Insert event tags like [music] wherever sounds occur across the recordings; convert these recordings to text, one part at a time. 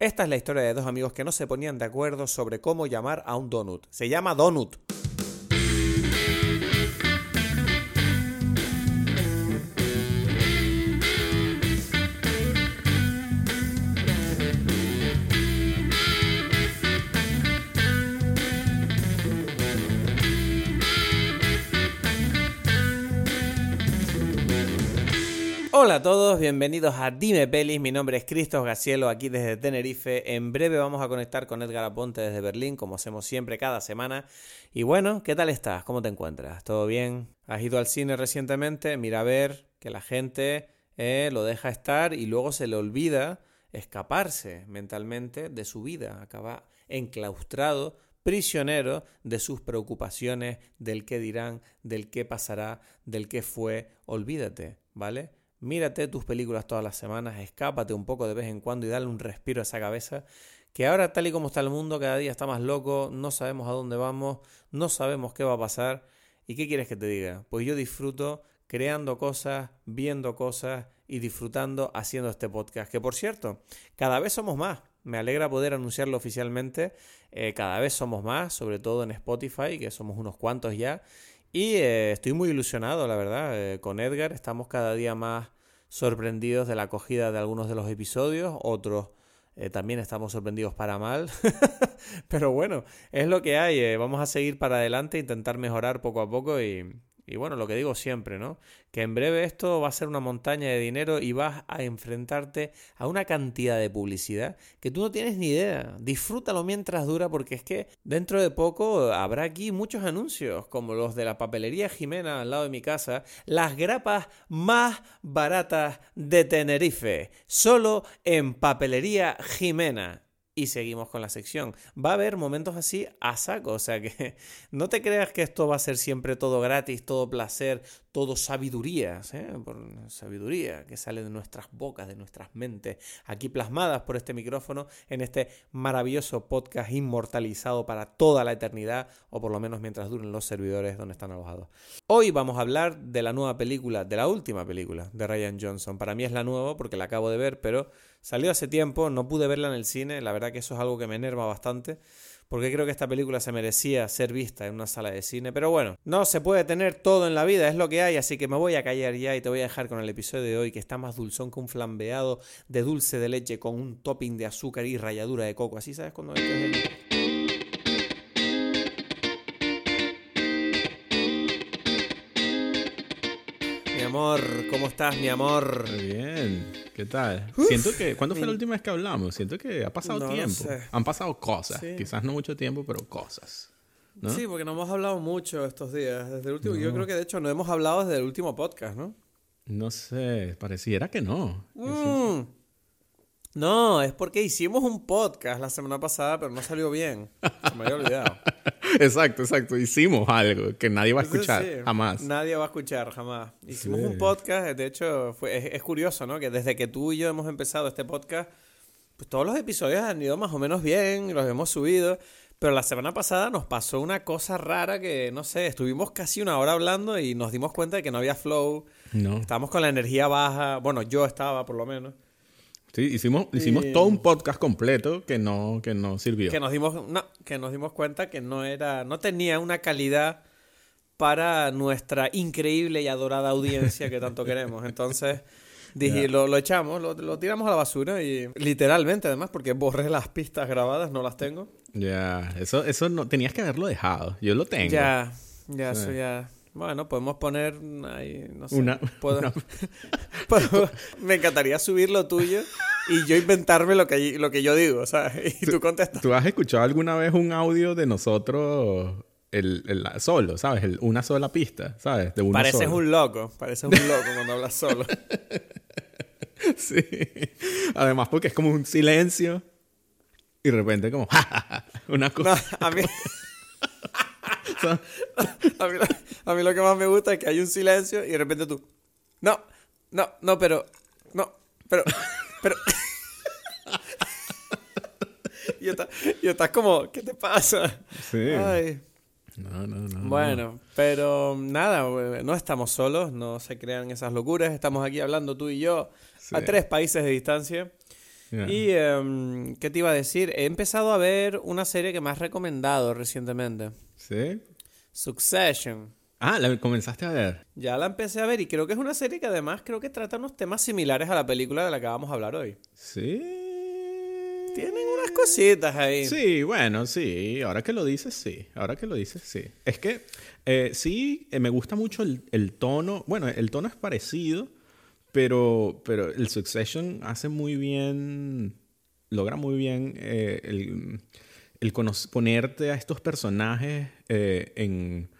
Esta es la historia de dos amigos que no se ponían de acuerdo sobre cómo llamar a un donut. Se llama donut. Hola a todos, bienvenidos a Dime Pelis. Mi nombre es Cristos Gacielo, aquí desde Tenerife. En breve vamos a conectar con Edgar Aponte desde Berlín, como hacemos siempre cada semana. Y bueno, ¿qué tal estás? ¿Cómo te encuentras? ¿Todo bien? ¿Has ido al cine recientemente? Mira a ver que la gente eh, lo deja estar y luego se le olvida escaparse mentalmente de su vida. Acaba enclaustrado prisionero de sus preocupaciones, del qué dirán, del qué pasará, del qué fue. Olvídate, ¿vale? Mírate tus películas todas las semanas, escápate un poco de vez en cuando y dale un respiro a esa cabeza, que ahora tal y como está el mundo, cada día está más loco, no sabemos a dónde vamos, no sabemos qué va a pasar. ¿Y qué quieres que te diga? Pues yo disfruto creando cosas, viendo cosas y disfrutando haciendo este podcast, que por cierto, cada vez somos más. Me alegra poder anunciarlo oficialmente. Eh, cada vez somos más, sobre todo en Spotify, que somos unos cuantos ya. Y eh, estoy muy ilusionado, la verdad, eh, con Edgar. Estamos cada día más sorprendidos de la acogida de algunos de los episodios, otros eh, también estamos sorprendidos para mal. [laughs] Pero bueno, es lo que hay. vamos a seguir para adelante, intentar mejorar poco a poco y, y bueno, lo que digo siempre, ¿no? Que en breve esto va a ser una montaña de dinero y vas a enfrentarte a una cantidad de publicidad que tú no tienes ni idea. Disfrútalo mientras dura porque es que dentro de poco habrá aquí muchos anuncios como los de la papelería Jimena al lado de mi casa, las grapas más baratas de Tenerife, solo en papelería Jimena y seguimos con la sección. Va a haber momentos así a saco, o sea que [laughs] no te creas que esto va a ser siempre todo gratis, todo placer, todo sabiduría, ¿eh? sabiduría que sale de nuestras bocas, de nuestras mentes, aquí plasmadas por este micrófono en este maravilloso podcast inmortalizado para toda la eternidad, o por lo menos mientras duren los servidores donde están alojados. Hoy vamos a hablar de la nueva película, de la última película de Ryan Johnson. Para mí es la nueva porque la acabo de ver, pero salió hace tiempo, no pude verla en el cine, la verdad que eso es algo que me enerva bastante porque creo que esta película se merecía ser vista en una sala de cine. Pero bueno, no se puede tener todo en la vida, es lo que hay, así que me voy a callar ya y te voy a dejar con el episodio de hoy que está más dulzón que un flambeado de dulce de leche con un topping de azúcar y ralladura de coco. Así sabes cuando... Mi amor, ¿cómo estás, mi amor? Muy bien. ¿Qué tal? Siento que. ¿Cuándo fue la última vez que hablamos? Siento que ha pasado tiempo. Han pasado cosas. Quizás no mucho tiempo, pero cosas. Sí, porque no hemos hablado mucho estos días. Desde el último, Yo creo que de hecho no hemos hablado desde el último podcast, ¿no? No sé, pareciera que no. Mm. No, es porque hicimos un podcast la semana pasada, pero no salió bien. Se me había olvidado. [laughs] exacto, exacto. Hicimos algo que nadie va a escuchar jamás. Nadie va a escuchar jamás. Hicimos un podcast, de hecho, fue, es, curioso, ¿no? Que desde que tú y yo hemos empezado este podcast, pues todos los episodios han ido más o menos bien, los hemos subido. Pero la semana pasada nos pasó una cosa rara que, no sé, estuvimos casi una hora hablando y nos dimos cuenta de que no había flow. No. Estábamos con la energía baja. Bueno, yo estaba por lo menos. Sí, hicimos, hicimos todo un podcast completo que no, que no sirvió. Que nos dimos, que nos dimos cuenta que no era, no tenía una calidad para nuestra increíble y adorada audiencia que tanto queremos. Entonces [laughs] dije, lo, echamos, lo, tiramos a la basura y literalmente además, porque borré las pistas grabadas, no las tengo. Ya, eso, eso no tenías que haberlo dejado. Yo lo tengo. Ya, ya, eso ya. Bueno, podemos poner ahí, no sé. Una, [laughs] me encantaría subir lo tuyo y yo inventarme lo que, lo que yo digo, ¿sabes? [laughs] Y tú, contestas. ¿Tú has escuchado alguna vez un audio de nosotros el, el, solo, ¿sabes? El, una sola pista, ¿sabes? De pareces un loco, pareces un loco cuando hablas solo. [laughs] sí. Además, porque es como un silencio y de repente como una cosa. a mí... [laughs] a, mí lo, que más me gusta es que hay un silencio y de repente tú, no, no, no, pero, no, pero, pero... [laughs] y, estás, como, ¿qué te pasa? Sí. No, no, no. Bueno, pero nada, no estamos solos, no se crean esas locuras. Estamos aquí hablando tú y yo a tres países de distancia. Y, em, ¿qué te iba a decir? He empezado a ver una serie que me has recomendado recientemente. ¿Sí? Succession. Ah, ¿la comenzaste a ver? Ya la empecé a ver y creo que es una serie que además creo que trata unos temas similares a la película de la que vamos a hablar hoy. Sí. Tienen unas cositas ahí. Sí, bueno, sí. Ahora que lo dices, sí. Ahora que lo dices, sí. Es que eh, sí, eh, me gusta mucho el, el, tono. Bueno, el tono es parecido, pero, pero el Succession hace muy bien, logra muy bien eh, el, el ponerte a estos personajes en,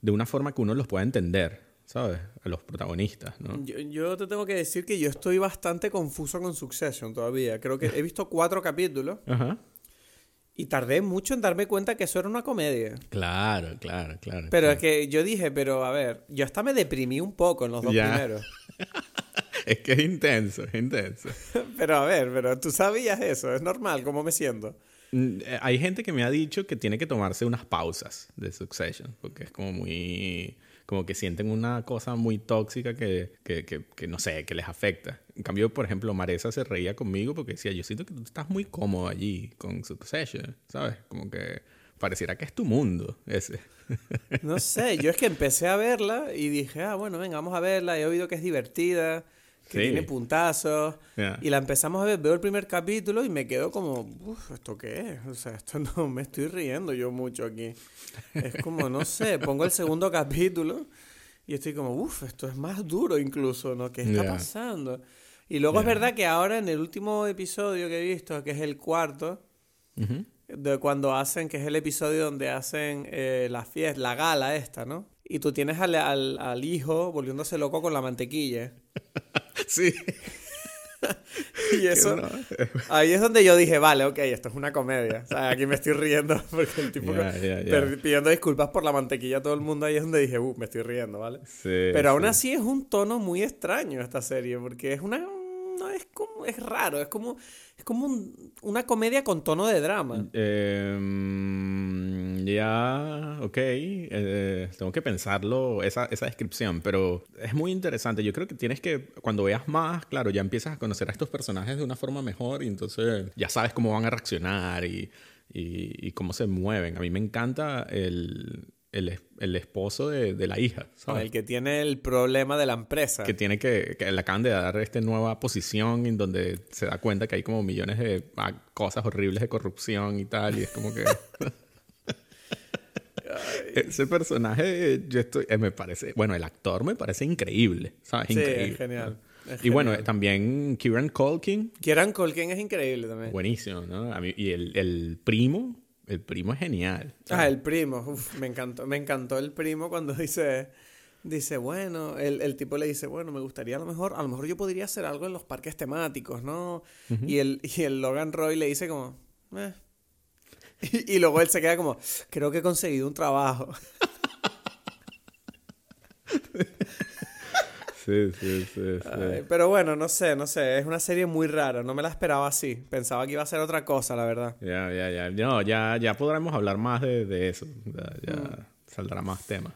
de una forma que uno los pueda entender. ¿sabes? A los protagonistas, ¿no? Yo, yo, te tengo que decir que yo estoy bastante confuso con Succession todavía. Creo que he visto cuatro capítulos. [laughs] Ajá. Y tardé mucho en darme cuenta que eso era una comedia. Claro, claro, claro. Pero es que yo dije, pero a ver, yo hasta me deprimí un poco en los dos primeros. [laughs] es que es intenso, es intenso. [laughs] pero a ver, pero tú sabías eso, es normal, ¿cómo me siento? Mm, hay gente que me ha dicho que tiene que tomarse unas pausas de Succession, porque es como muy como que sienten una cosa muy tóxica que, que, que, no sé, que les afecta. En cambio, por ejemplo, Maresa se reía conmigo porque decía, yo siento que tú estás muy cómodo allí con Succession, ¿sabes? Como que pareciera que es tu mundo ese. No sé, yo es que empecé a verla y dije, ah, bueno, venga, vamos a verla, he oído que es divertida que tiene puntazos. Y la empezamos a ver, veo el primer capítulo y me quedo como, uff, ¿esto qué es? O sea, esto no [laughs] me estoy riendo yo mucho aquí. Es como, no sé, pongo el segundo capítulo y estoy como, uff, esto es más duro incluso, ¿no? ¿Qué está pasando? Y luego es verdad que ahora en el último episodio que he visto, que es el cuarto, de cuando hacen, que es el episodio donde hacen eh, la fiesta, la gala esta, ¿no? Y tú tienes al, al, al hijo volviéndose loco con la mantequilla. [laughs] Sí. [laughs] y eso, [laughs] ahí es donde yo dije, vale, ok, esto es una comedia. O sea, aquí me estoy riendo [laughs] porque el tipo pidiendo disculpas por la mantequilla a todo el mundo, ahí es donde dije, uh, me estoy riendo, ¿vale? Pero aún así es un tono muy extraño esta serie, porque es una no es como es raro, es como es como una comedia con tono de drama. Em, ya, ok, eh, tengo que pensarlo esa, esa descripción, pero es muy interesante. Yo creo que tienes que cuando veas más, claro, ya empiezas a conocer a estos personajes de una forma mejor y entonces ya sabes cómo van a reaccionar y, y cómo se mueven. A mí me encanta el el, esposo de, la hija. ¿sabes? El que tiene el problema de la empresa. Que tiene que, que le acaban de dar esta nueva posición en donde se da cuenta que hay como millones de ah, cosas horribles de corrupción y tal. Y es como que... [laughs] Ese personaje, yo estoy, eh, me parece, bueno, el actor me parece increíble, ¿sabes? Sí, increíble. Es genial. y bueno, también Kieran Culkin. Kieran Culkin es increíble también. Buenísimo, ¿no? y el, el primo, el primo es genial. Ah, el primo. Uf, me encantó. Me encantó el primo cuando [laughs] dice... Dice, bueno, el, el, tipo le dice, bueno, me gustaría a lo mejor, a lo mejor yo podría hacer algo en los parques temáticos, ¿no? y, el, y el Logan Roy le dice como, eh. y, y, luego él se queda como, creo que he conseguido un trabajo. [laughs] Sí, sí, sí. pero bueno, no sé, no sé. Es una serie muy rara. No me la esperaba así. Pensaba que iba a ser otra cosa, la verdad. Ya, ya, ya. No, ya, ya podremos hablar más de, eso. Ya, mm. saldrá más temas.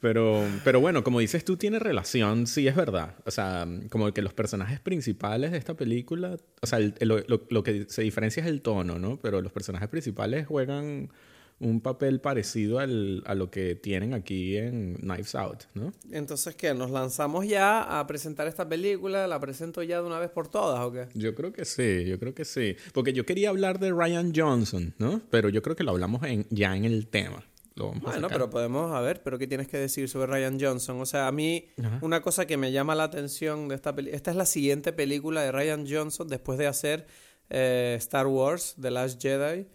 Pero, pero bueno, como dices tú, tiene relación, sí, es verdad. O sea, como que los personajes principales de esta película, o sea, lo, lo, que se diferencia es el tono, ¿no? Pero los personajes principales juegan un papel parecido al, a lo que tienen aquí en Knives Out, ¿no? Entonces, ¿qué? ¿Nos lanzamos ya a presentar esta película? ¿La presento ya de una vez por todas o qué? Yo creo que sí, yo creo que sí. Porque yo quería hablar de Ryan Johnson, ¿no? Pero yo creo que lo hablamos en, ya en el tema. Lo bueno, pero podemos, a ver, pero ¿qué tienes que decir sobre Ryan Johnson? O sea, a mí una cosa que me llama la atención de esta película, esta es la siguiente película de Ryan Johnson después de hacer eh, Star Wars, The Last Jedi.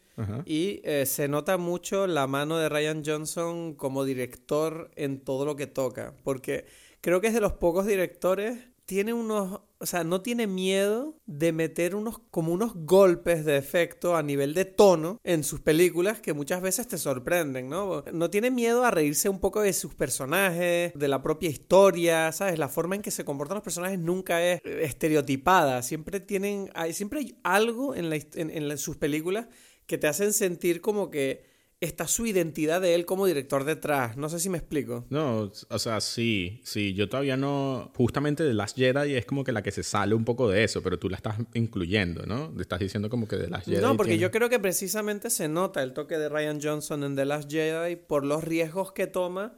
Y eh, se nota mucho la mano de Ryan Johnson como director en todo lo que toca. Porque creo que es de los pocos directores. Tiene unos. O sea, no tiene miedo de meter unos. como unos golpes de efecto a nivel de tono en sus películas que muchas veces te sorprenden, ¿no? No tiene miedo a reírse un poco de sus personajes, de la propia historia, ¿sabes? La forma en que se comportan los personajes nunca es estereotipada. Siempre tienen. Hay, siempre hay algo en, la, en sus películas que te hacen sentir como que está su identidad de él como director detrás. No sé si me explico. No, o sea, sí, sí, yo todavía no... Justamente The Last Jedi es como que la que se sale un poco de eso, pero tú la estás incluyendo, ¿no? Estás diciendo como que The Last Jedi... No, porque tiene- yo creo que precisamente se nota el toque de Ryan Johnson en The Last Jedi por los riesgos que toma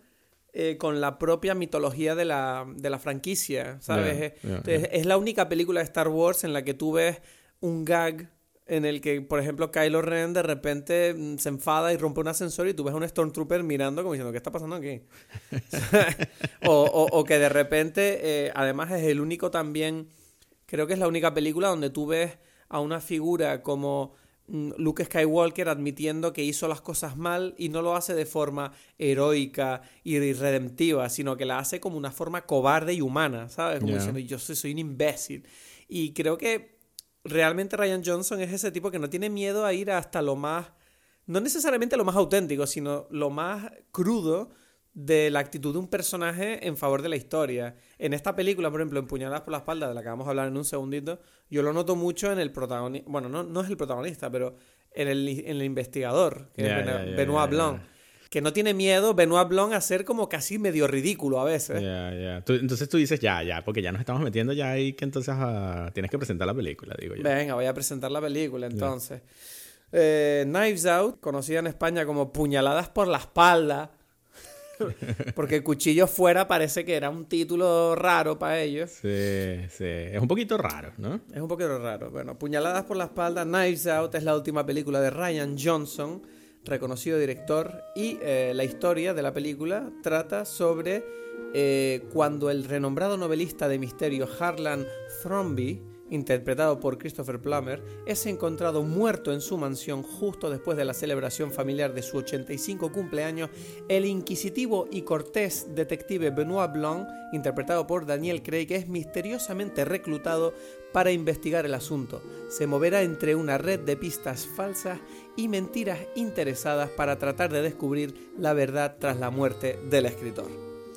eh, con la propia mitología de la, de la franquicia, ¿sabes? Entonces. Es la única película de Star Wars en la que tú ves un gag en el que, por ejemplo, Kylo Ren de repente mm, se enfada y rompe un ascensor y tú ves a un Stormtrooper mirando como diciendo, ¿qué está pasando aquí? [laughs] o, o- o que de repente, eh, además es el único también, creo que es la única película donde tú ves a una figura como mm, Luke Skywalker admitiendo que hizo las cosas mal y no lo hace de forma heroica y redentiva, sino que la hace como una forma cobarde y humana, ¿sabes? Como diciendo, yo soy, soy un imbécil. Y creo que realmente Ryan Johnson es ese tipo que no tiene miedo a ir hasta lo más, no necesariamente lo más auténtico, sino lo más crudo de la actitud de un personaje en favor de la historia. En esta película, por ejemplo, en Puñaladas por la espalda, de la que vamos a hablar en un segundito, yo lo noto mucho en el protagonista, bueno, no, no es el protagonista, pero en el, en el investigador, que es Benoit. Blanc. Que no tiene miedo Benoit Blanc a ser como casi medio ridículo a veces. Ya, ya. Entonces tú dices, ya, ya, porque ya nos estamos metiendo ya ahí que entonces ah, tienes que presentar la película, digo yo. Venga, voy a presentar la película entonces. Eh, Knives Out, conocida en España como Puñaladas por la espalda. [laughs] Porque Cuchillo fuera parece que era un título raro para ellos. Sí, sí. Es un poquito raro, ¿no? Es un poquito raro. Bueno, Puñaladas por la espalda, Knives Out es la última película de Ryan Johnson, reconocido director, y eh, la historia de la película trata sobre eh, cuando el renombrado novelista de misterio Harlan Thrombey, interpretado por Christopher Plummer, es encontrado muerto en su mansión justo después de la celebración familiar de su 85 cumpleaños, el inquisitivo y cortés detective Benoit Blanc, interpretado por Daniel Craig, es misteriosamente reclutado para investigar el asunto. Se moverá entre una red de pistas falsas y mentiras interesadas para tratar de descubrir la verdad tras la muerte del escritor.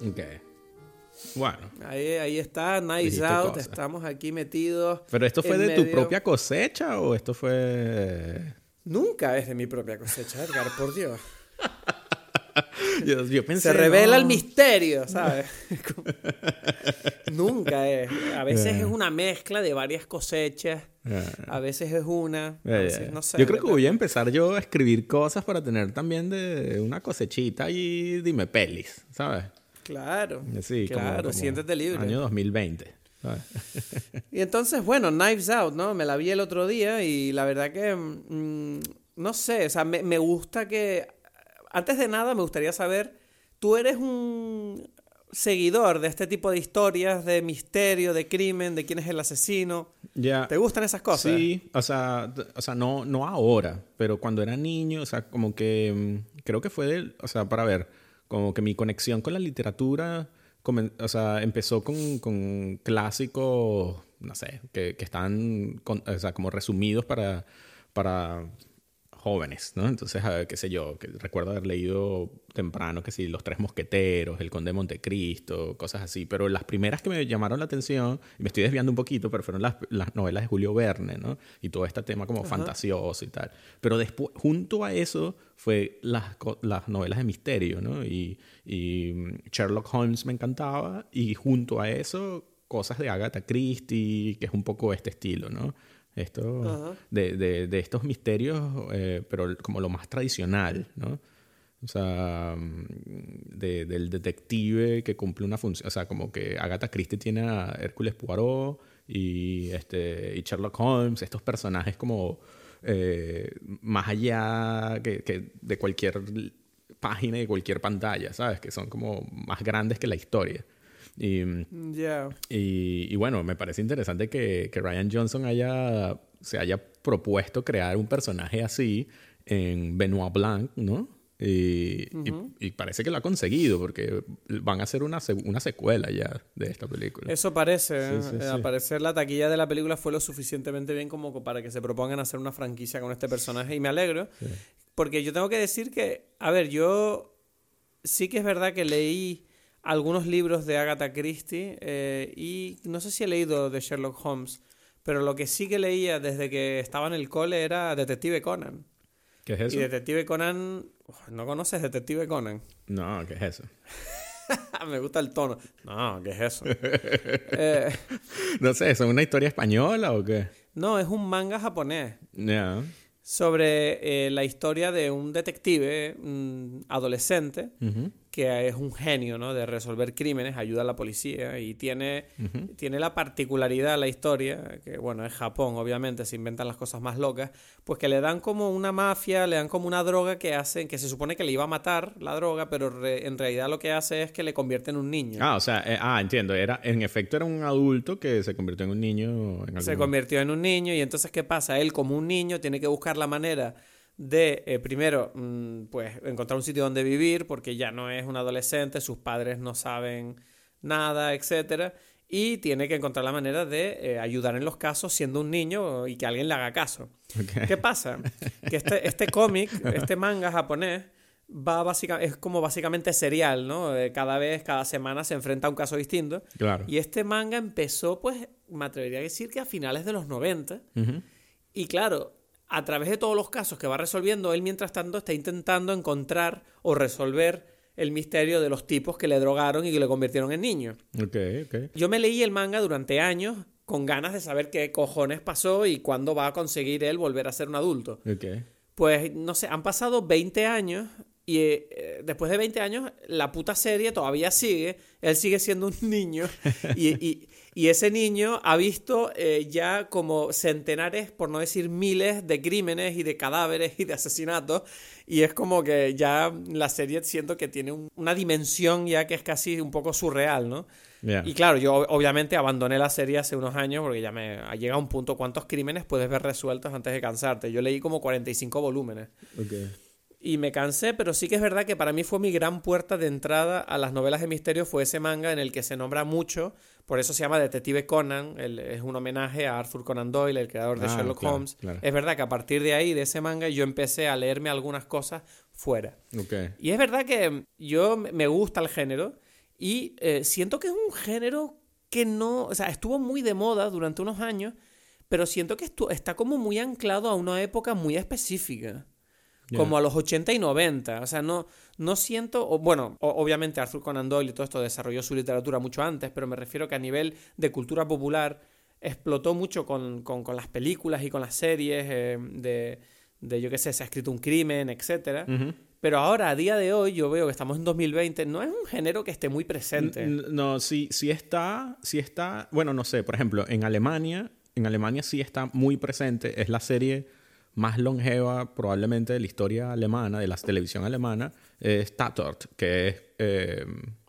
Ok. Bueno. Ahí, ahí está, Nice Out, estamos aquí metidos. ¿Pero esto fue de tu propia cosecha o esto fue...? Nunca es de mi propia cosecha, Edgar, por Dios. [laughs] [laughs] Pensé... Se revela no. el misterio, ¿sabes? [laughs] Nunca es. A veces Ya. es una mezcla de varias cosechas, Ya. a veces es una, a veces ya. no sé. yo creo que voy a empezar yo a escribir cosas para tener también de una cosechita y dime pelis, ¿sabes? Claro, Sí, claro, como siéntete libre. Año 2020. ¿sabes? [laughs] Y entonces, bueno, Knives Out, ¿no? Me la vi el otro día y la verdad que, mm, no sé, o sea, me, me gusta que, antes de nada, me gustaría saber, tú eres un seguidor de este tipo de historias, de misterio, de crimen, de quién es el asesino. Ya. ¿Te gustan esas cosas? Sí, o sea, o sea no, no ahora, pero cuando era niño, o sea, como que mm, creo que fue, del- o sea, para ver, como que mi conexión con la literatura, o sea, empezó con, con clásicos, no sé, que, que están, con- o sea, como resumidos para, para jóvenes, ¿no? Entonces, a qué sé yo, que recuerdo haber leído temprano que sí, Los Tres Mosqueteros, El Conde de Montecristo, cosas así, pero las primeras que me llamaron la atención, y me estoy desviando un poquito, pero fueron las, las novelas de Julio Verne, ¿no? Y todo este tema como fantasioso y tal. Pero después, junto a eso, fue las novelas de misterio, ¿no? Y, y mm, Sherlock Holmes me encantaba, y junto a eso, cosas de Agatha Christie, que es un poco este estilo, ¿no? Esto, de, de, de estos misterios, eh, pero como lo más tradicional, ¿no? O sea, mm, de- del detective que cumple una función. O sea, como que Agatha Christie tiene a Hércules Poirot y, este, y Sherlock Holmes, estos personajes como eh, más allá que, que de cualquier página y de cualquier pantalla, ¿sabes? Que son como más grandes que la historia. Y, y, y bueno, me parece interesante que, que Ryan Johnson haya, se haya propuesto crear un personaje así en Benoit Blanc, ¿no? Y, y- y parece que lo ha conseguido porque van a hacer una, una secuela ya de esta película. Eso parece. ¿eh? Sí, sí, Eh, sí. Al parecer la taquilla de la película fue lo suficientemente bien como para que se propongan hacer una franquicia con este personaje y me alegro. Porque yo tengo que decir que, a ver, yo sí que es verdad que leí algunos libros de Agatha Christie eh, y no sé si he leído de Sherlock Holmes, pero lo que sí que leía desde que estaba en el cole era Detective Conan. ¿Qué es eso? Y Detective Conan... ¿No conoces Detective Conan? No, ¿qué es eso? [laughs] Me gusta el tono. No, ¿qué es eso? [laughs] Eh, No sé, ¿es una historia española o qué? no, es un manga japonés Ya. sobre eh, la historia de un detective mm, adolescente Ujú. Que es un genio, ¿no? De resolver crímenes, ayuda a la policía y tiene, tiene la particularidad la historia, que bueno, es Japón, obviamente, se inventan las cosas más locas, pues que le dan como una mafia, le dan como una droga que hacen, que se supone que le iba a matar la droga, pero re- en realidad lo que hace es que le convierte en un niño. Ah, o sea, eh, ah, entiendo. Era, en efecto era un adulto que se convirtió en un niño en Se convirtió en un niño y entonces, ¿qué pasa? Él como un niño tiene que buscar la manera de, eh, primero, mm, pues encontrar un sitio donde vivir porque ya no es un adolescente, sus padres no saben nada, etcétera, y tiene que encontrar la manera de eh, ayudar en los casos siendo un niño y que alguien le haga caso. ¿Qué pasa? Que este, este cómic, [laughs] este manga japonés, va básica, es como básicamente serial, ¿no? Eh, Cada vez, cada semana se enfrenta a un caso distinto. Claro. Y este manga empezó, pues, me atrevería a decir que a finales de los 90. Ujú. Y claro, a través de todos los casos que va resolviendo, él mientras tanto está intentando encontrar o resolver el misterio de los tipos que le drogaron y que le convirtieron en niño. Ok, ok. Yo me leí el manga durante años con ganas de saber qué cojones pasó y cuándo va a conseguir él volver a ser un adulto. Ok. Pues no sé, han pasado 20 años y eh, después de 20 años la puta serie todavía sigue, él sigue siendo un [laughs] niño y, y- y ese niño ha visto eh, ya como centenares, por no decir miles, de crímenes y de cadáveres y de asesinatos y es como que ya la serie siento que tiene un- una dimensión ya que es casi un poco surreal, ¿no? Ya. Y claro, yo ob- obviamente abandoné la serie hace unos años porque ya me ha llegado un punto cuántos crímenes puedes ver resueltos antes de cansarte. Yo leí como 45 volúmenes Ok. y me cansé, pero sí que es verdad que para mí fue mi gran puerta de entrada a las novelas de misterio fue ese manga en el que se nombra mucho, por eso se llama Detective Conan, el- es un homenaje a Arthur Conan Doyle, el creador de Ah, Sherlock claro, Holmes. claro. Es verdad que a partir de ahí, de ese manga, yo empecé a leerme algunas cosas fuera. Y es verdad que yo me- gusta el género y eh, siento que es un género que no, o sea, estuvo muy de moda durante unos años, pero siento que está como muy anclado a una época muy específica. Como a los 80 y 90. O sea, no, no siento. o- bueno, o- obviamente Arthur Conan Doyle y todo esto desarrolló su literatura mucho antes, pero me refiero que a nivel de cultura popular explotó mucho con, con- con las películas y con las series eh, de, de, yo qué sé, se ha escrito un crimen, etcétera. Ujú. Pero ahora, a día de hoy, yo veo que estamos en 2020, no es un género que esté muy presente. No, sí, sí está, sí está, bueno, no sé, por ejemplo, en Alemania, en Alemania sí está muy presente, es la serie más longeva probablemente de la historia alemana, de la televisión alemana, es Tatort, que es eh,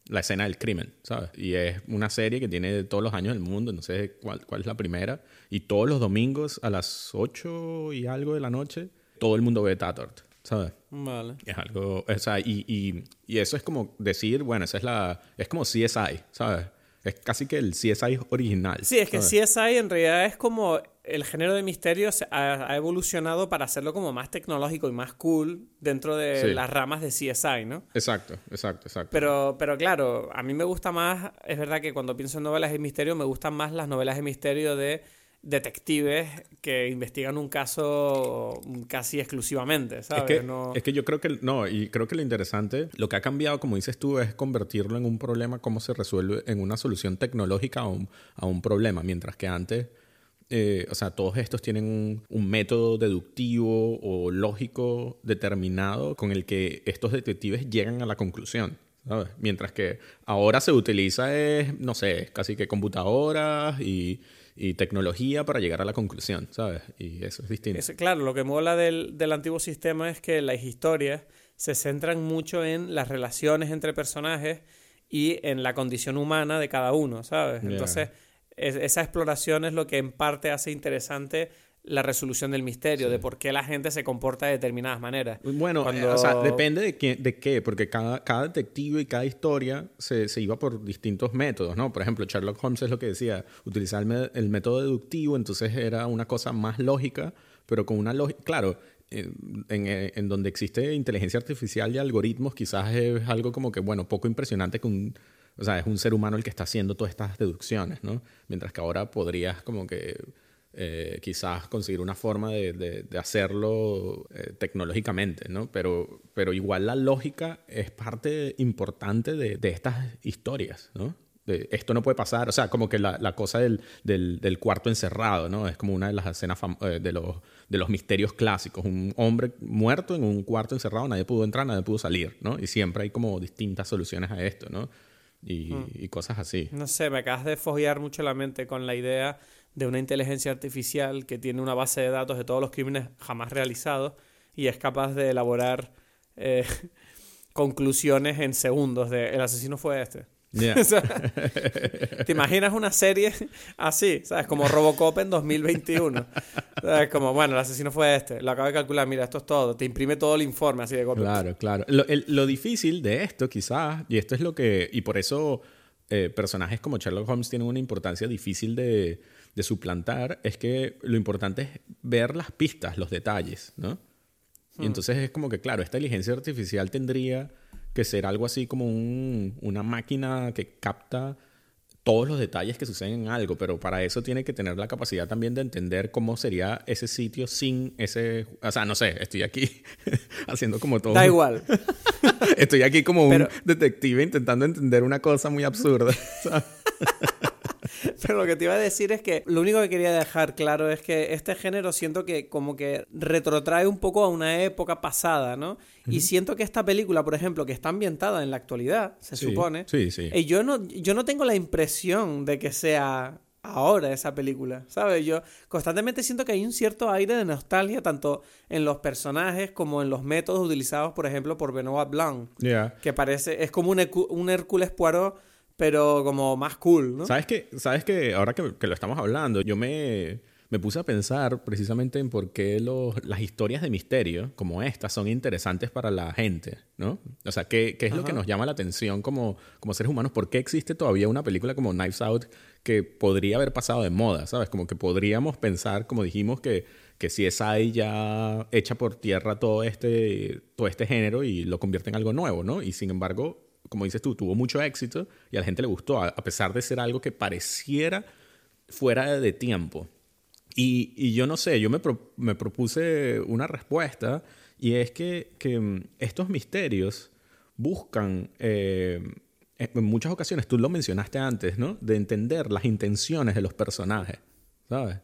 la escena del crimen, ¿sabes? Y es una serie que tiene todos los años del mundo, no sé cuál, cuál es la primera, y todos los domingos a las 8 y algo de la noche, todo el mundo ve Tatort, ¿sabes? Vale. Es algo, o sea, y, y, y eso es como decir, bueno, esa es la, es como CSI, ¿sabes? Es casi que el CSI original. Sí, es que ¿sabes? CSI en realidad es como el género de misterio ha, ha evolucionado para hacerlo como más tecnológico y más cool dentro de Sí. las ramas de CSI, ¿no? Exacto, exacto, exacto. Pero, pero claro, a mí me gusta más, es verdad que cuando pienso en novelas de misterio, me gustan más las novelas de misterio de detectives que investigan un caso casi exclusivamente, ¿sabes? es que, No- es que yo creo que, no, y creo que lo interesante, lo que ha cambiado, como dices tú, es convertirlo en un problema, cómo se resuelve en una solución tecnológica a un, a un problema, mientras que antes, eh, o sea, todos estos tienen un, un método deductivo o lógico determinado con el que estos detectives llegan a la conclusión. ¿sabes? Mientras que ahora se utiliza, es, no sé, casi que computadoras y, y tecnología para llegar a la conclusión, ¿sabes? Y eso es distinto. Es- claro, lo que mola del, del antiguo sistema es que las historias se centran mucho en las relaciones entre personajes y en la condición humana de cada uno, ¿sabes? Entonces, es- esa exploración es lo que en parte hace interesante la resolución del misterio, de por qué la gente se comporta de determinadas maneras. Bueno, Cuando- eh, o sea, depende de, qué, de qué, porque cada, cada detective y cada historia se, se iba por distintos métodos, ¿no? Por ejemplo, Sherlock Holmes es lo que decía, utilizar el, el método deductivo, entonces era una cosa más lógica, pero con una lógica, claro, en, en, en donde existe inteligencia artificial y algoritmos, quizás es algo como que, bueno, poco impresionante que un... O sea, es un ser humano el que está haciendo todas estas deducciones, ¿no? Mientras que ahora podrías como que eh, quizás conseguir una forma de, de, hacerlo eh, tecnológicamente, ¿no? Pero, pero igual la lógica es parte importante de, de estas historias, ¿no? esto no puede pasar, o sea, como que la, la cosa del, del, del, cuarto encerrado, ¿no? Es como una de las escenas eh, de, los, de los misterios clásicos, un hombre muerto en un cuarto encerrado, nadie pudo entrar, nadie pudo salir, ¿no? Y siempre hay como distintas soluciones a esto, ¿no? Y, mm. y cosas así. No sé, me acabas de foguear mucho la mente con la idea de una inteligencia artificial que tiene una base de datos de todos los crímenes jamás realizados y es capaz de elaborar eh, [laughs] conclusiones en segundos de el asesino fue este. [laughs] ¿Te imaginas una serie así? ¿Sabes? Como Robocop en 2021. ¿Sabes? Como, bueno, el asesino fue este. Lo acabo de calcular, mira, esto es todo. Te imprime todo el informe así de golpe. Claro, claro. Lo, lo difícil de esto, quizás, y esto es lo que. Y por eso eh, personajes como Sherlock Holmes tienen una importancia difícil de, de suplantar es que lo importante es ver las pistas, los detalles, ¿no? Y hmm. entonces es como que, claro, esta inteligencia artificial tendría que ser algo así como un, una máquina que capta todos los detalles que suceden en algo, pero para eso tiene que tener la capacidad también de entender cómo sería ese sitio sin ese... O sea, no sé, estoy aquí [laughs] haciendo como todo... Da igual. [laughs] estoy aquí como un detective intentando entender una cosa muy absurda. [laughs] [laughs] Pero lo que te iba a decir es que lo único que quería dejar claro es que este género siento que como que retrotrae un poco a una época pasada, ¿no? Y siento que esta película, por ejemplo, que está ambientada en la actualidad, se supone. Sí, sí. Y yo no, yo no tengo la impresión de que sea ahora esa película, ¿sabes? Yo constantemente siento que hay un cierto aire de nostalgia tanto en los personajes como en los métodos utilizados, por ejemplo, por Benoit Blanc, que parece es como un, un Hércules Poirot pero como más cool, ¿no? ¿Sabes que, ¿Sabes que ahora que, lo estamos hablando, yo me, me, puse a pensar precisamente en por qué los, las historias de misterio como estas son interesantes para la gente, ¿no? O sea, ¿qué, qué es lo que nos llama la atención como, como seres humanos? ¿Por qué existe todavía una película como Knives Out que podría haber pasado de moda, ¿sabes? Como que podríamos pensar, como dijimos, que, que si es ahí ya echa por tierra todo este, todo este género y lo convierte en algo nuevo, ¿no? Y sin embargo, como dices tú, tuvo mucho éxito y a la gente le gustó, a pesar de ser algo que pareciera fuera de tiempo. Y, yo no sé, yo me, me, propuse una respuesta y es que, que mm, estos misterios buscan, eh, en muchas ocasiones, tú lo mencionaste antes, ¿no? De entender las intenciones de los personajes, ¿sabes?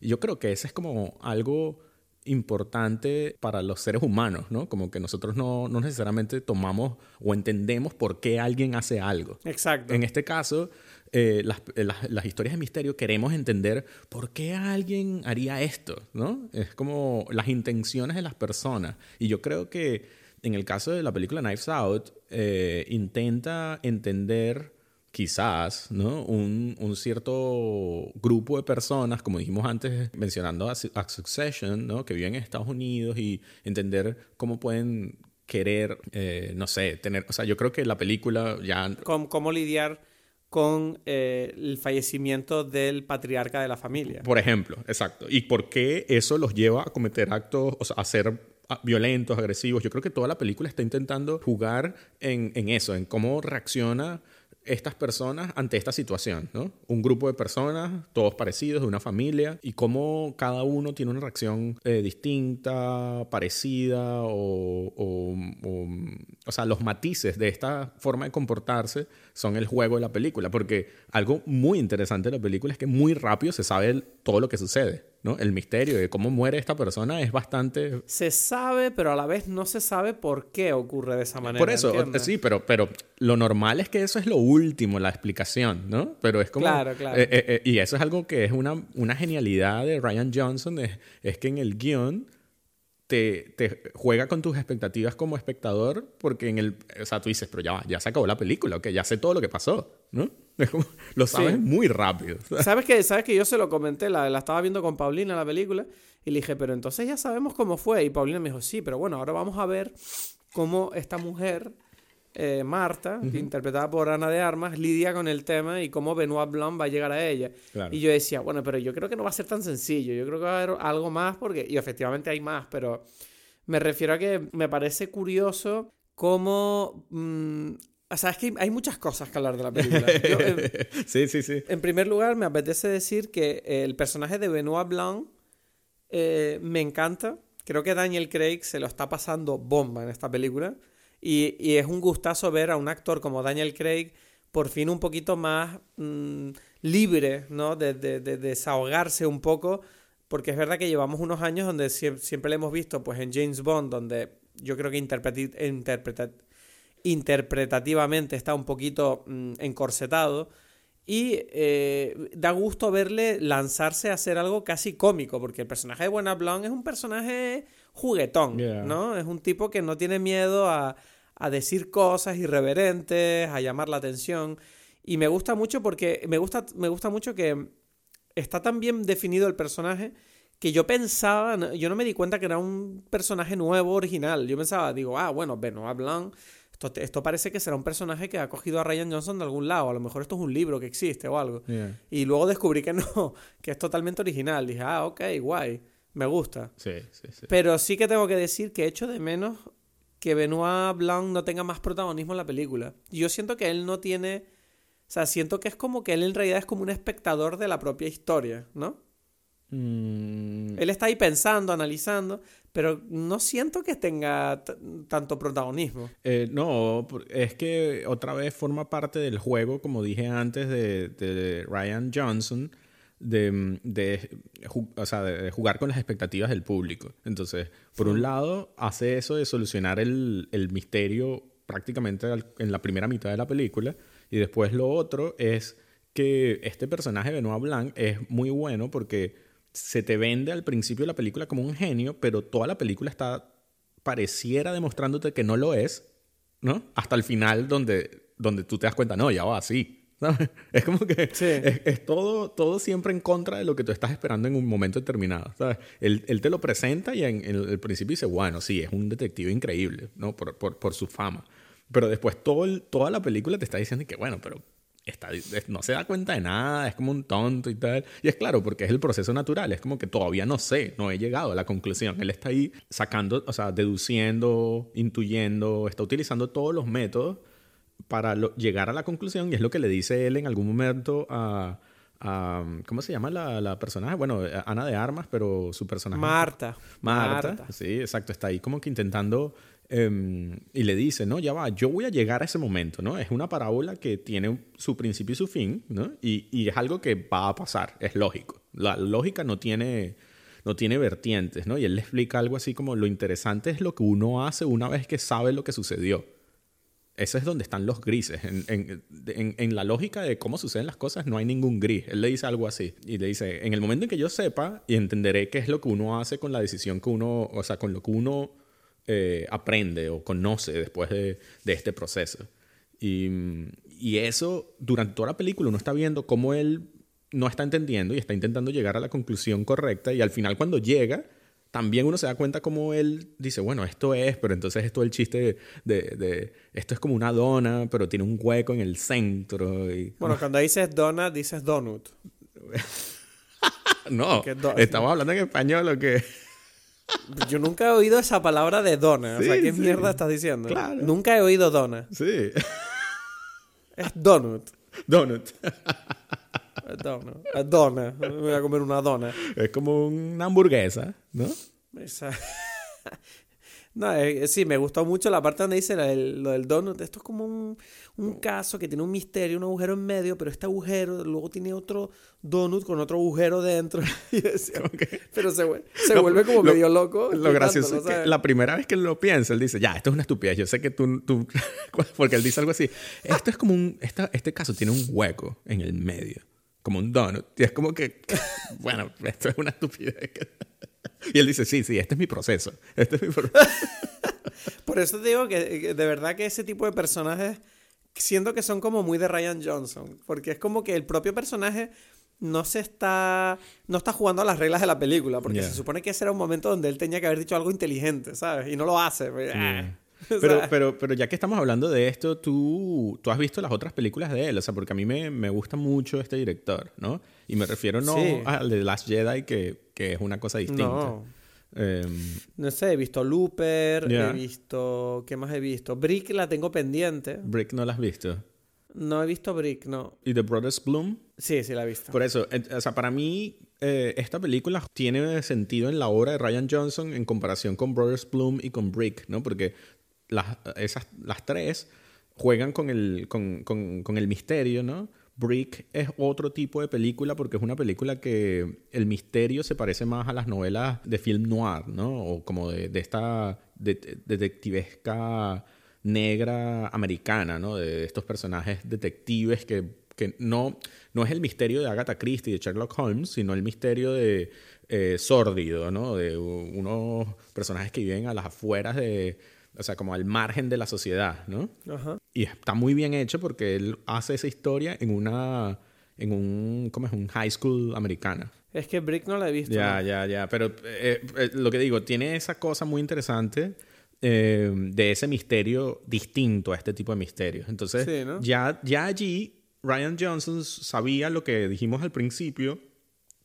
Y yo creo que ese es como algo importante para los seres humanos, ¿no? Como que nosotros no, no, necesariamente tomamos o entendemos por qué alguien hace algo. Exacto. En este caso, eh, las, eh, las, las, historias de misterio queremos entender por qué alguien haría esto, ¿no? Es como las intenciones de las personas. Y yo creo que en el caso de la película Knives Out, eh, intenta entender quizás, ¿no? Un, un, cierto grupo de personas, como dijimos antes, mencionando a, Succession, ¿no? Que viven en Estados Unidos y entender cómo pueden querer, eh, no sé, tener, o sea, yo creo que la película ya... ¿Cómo, cómo lidiar con eh, el fallecimiento del patriarca de la familia? Por ejemplo, exacto. ¿Y por qué eso los lleva a cometer actos, o sea, a ser violentos, agresivos? Yo creo que toda la película está intentando jugar en, en eso, en cómo reacciona estas personas ante esta situación, ¿no? Un grupo de personas, todos parecidos, de una familia, y cómo cada uno tiene una reacción eh, distinta, parecida, o, o, o, sea, los matices de esta forma de comportarse son el juego de la película, porque algo muy interesante de la película es que muy rápido se sabe todo lo que sucede. ¿No? El misterio de cómo muere esta persona es bastante... Se sabe, pero a la vez no se sabe por qué ocurre de esa manera. Por eso, sí, pero, pero lo normal es que eso es lo último, la explicación, ¿no? Pero es como... Claro, claro. Eh, eh, eh, y eso es algo que es una, una genialidad de Ryan Johnson, es, es que en el guion te, te, juega con tus expectativas como espectador, porque en el, o sea, tú dices, pero ya, ya se acabó la película, que ya sé todo lo que pasó, ¿no? Lo sabes muy rápido. [laughs] ¿Sabes que, ¿Sabes que yo se lo comenté? La, la, estaba viendo con Paulina la película y le dije, pero entonces ya sabemos cómo fue. Y Paulina me dijo, sí, pero bueno, ahora vamos a ver cómo esta mujer eh, Marta, interpretada por Ana de Armas, lidia con el tema y cómo Benoit Blanc va a llegar a ella. Y yo decía, bueno, pero yo creo que no va a ser tan sencillo, yo creo que va a haber algo más porque, y efectivamente hay más, pero me refiero a que me parece curioso cómo mm, O sea, es que hay muchas cosas que hablar de la película. [laughs] sí, sí, sí. En primer lugar, me apetece decir que el personaje de Benoit Blanc eh, me encanta. Creo que Daniel Craig se lo está pasando bomba en esta película. Y, y es un gustazo ver a un actor como Daniel Craig por fin un poquito más mm, libre, ¿no? De, de, de, desahogarse un poco. Porque es verdad que llevamos unos años donde siempre, siempre le hemos visto, pues en James Bond, donde yo creo que interpreta interpretativamente está un poquito mm, encorsetado. Y eh, da gusto verle lanzarse a hacer algo casi cómico, porque el personaje de Buena Blonde es un personaje juguetón, ¿no? Es un tipo que no tiene miedo a, a, decir cosas irreverentes, a llamar la atención. Y me gusta mucho porque me gusta, me gusta mucho que está tan bien definido el personaje que yo pensaba, yo no me di cuenta que era un personaje nuevo, original. Yo pensaba, digo, ah, bueno, Benoit Blanc, esto, esto parece que será un personaje que ha cogido a Ryan Johnson de algún lado. A lo mejor esto es un libro que existe o algo. Y luego descubrí que no, [laughs] que es totalmente original. Dije, ah, ok, guay, me gusta. Sí, sí, sí. Pero sí que tengo que decir que echo de menos que Benoit Blanc no tenga más protagonismo en la película. Yo siento que él no tiene. O sea, siento que es como que él en realidad es como un espectador de la propia historia, ¿no? Mm. Él está ahí pensando, analizando, pero no siento que tenga tanto protagonismo. Eh, no, es que otra vez forma parte del juego, como dije antes, de, Ryan Johnson, de, de, jugar con las expectativas del público. Entonces, por un lado, hace eso de solucionar el, el misterio prácticamente en la primera mitad de la película, y después lo otro es que este personaje, Benoit Blanc, es muy bueno porque se te vende al principio de la película como un genio, pero toda la película está pareciera demostrándote que no lo es, ¿no? Hasta el final donde, donde tú te das cuenta, no, ya va así. [laughs] Es como que es, todo, todo siempre en contra de lo que tú estás esperando en un momento determinado. ¿sabes? Él, él te lo presenta y en, el principio dice, bueno, sí, es un detective increíble, ¿no? Por, por, por su fama. Pero después todo toda la película te está diciendo que, bueno, pero no se da cuenta de nada, es como un tonto y tal. Y es claro, porque es el proceso natural, es como que todavía no sé, no he llegado a la conclusión. Él está ahí sacando, o sea, deduciendo, intuyendo, está utilizando todos los métodos para llegar a la conclusión y es lo que le dice él en algún momento a... ¿Cómo se llama la, la, personaje? Bueno, Ana de Armas, pero su personaje... Marta. Marta. Marta. Sí, exacto. Está ahí como que intentando Em, y le dice, no, ya va, yo voy a llegar a ese momento, ¿no? Es una parábola que tiene su principio y su fin, ¿no? Y, y es algo que va a pasar, es lógico. La lógica no tiene, no tiene vertientes, ¿no? Y él le explica algo así como, lo interesante es lo que uno hace una vez que sabe lo que sucedió. Ese es donde están los grises. En, en, en, en, la lógica de cómo suceden las cosas no hay ningún gris. Él le dice algo así. Y le dice, en el momento en que yo sepa y entenderé qué es lo que uno hace con la decisión que uno, o sea, con lo que uno eh, aprende o conoce después de, este proceso. Y, y, eso, durante toda la película, uno está viendo cómo él no está entendiendo y está intentando llegar a la conclusión correcta. Y al final, cuando llega, también uno se da cuenta cómo él dice, bueno, esto es, pero entonces esto es el chiste de, de, esto es como una dona, pero tiene un hueco en el centro. Y... [laughs] Bueno, cuando dices dona, dices donut. [laughs] no, estamos hablando en español o qué. Yo nunca he oído esa palabra de dona. o sea, ¿qué mierda estás diciendo? Nunca he oído dona. Sí. Es donut. Donut. Dona. Dona. Me voy a comer una dona. Es como una hamburguesa, ¿no? Esa... No, eh, sí, me gustó mucho la parte donde dice lo del donut. Esto es como un, un, caso que tiene un misterio, un agujero en medio, pero este agujero luego tiene otro donut con otro agujero dentro. [laughs] [laughs] Pero se, se vuelve como medio loco. Lo gracioso es que la primera vez que él lo piensa, él dice, ya, esto es una estupidez. Yo sé que tú... tú [laughs] porque él dice algo así. Esto es como un... Esta, este caso tiene un hueco en el medio. Como un donut. Y es como que... bueno, esto es una estupidez. Y él dice, sí, sí, este es mi proceso. Este es mi proceso. [laughs] Por eso te digo que de verdad que ese tipo de personajes siento que son como muy de Ryan Johnson. Porque es como que el propio personaje no se está. no está jugando a las reglas de la película. Porque se supone que ese era un momento donde él tenía que haber dicho algo inteligente, ¿sabes? Y no lo hace. Pues, ah. [laughs] Pero, pero, pero ya que estamos hablando de esto, tú, tú has visto las otras películas de él, o sea, porque a mí me, me gusta mucho este director, ¿no? Y me refiero no al de Last Jedi, que, que es una cosa distinta. Em, No sé, he visto Looper, he visto... ¿Qué más he visto? Brick la tengo pendiente. Brick no la has visto. No he visto Brick, no. ¿Y The Brothers Bloom? Sí, sí la he visto. Por eso, o sea, para mí eh, esta película tiene sentido en la obra de Ryan Johnson en comparación con Brothers Bloom y con Brick, ¿no? Porque las, esas, las tres juegan con el, con, con- con el misterio, ¿no? Brick es otro tipo de película porque es una película que el misterio se parece más a las novelas de film noir, ¿no? O como de, de esta de- detectivesca negra americana, ¿no? De estos personajes detectives que, que no, no es el misterio de Agatha Christie de Sherlock Holmes, sino el misterio de eh, sórdido, ¿no? De unos personajes que viven a las afueras de, o sea, como al margen de la sociedad, ¿no? Ajá. Y está muy bien hecho porque él hace esa historia en una, en un, ¿cómo es? Un high school americana. Es que Brick no la he visto. Ya, ¿no? ya, ya. Pero eh, eh, lo que digo, tiene esa cosa muy interesante eh, de ese misterio distinto a este tipo de misterios. Entonces, Sí, ¿no? ya, ya allí Ryan Johnson sabía lo que dijimos al principio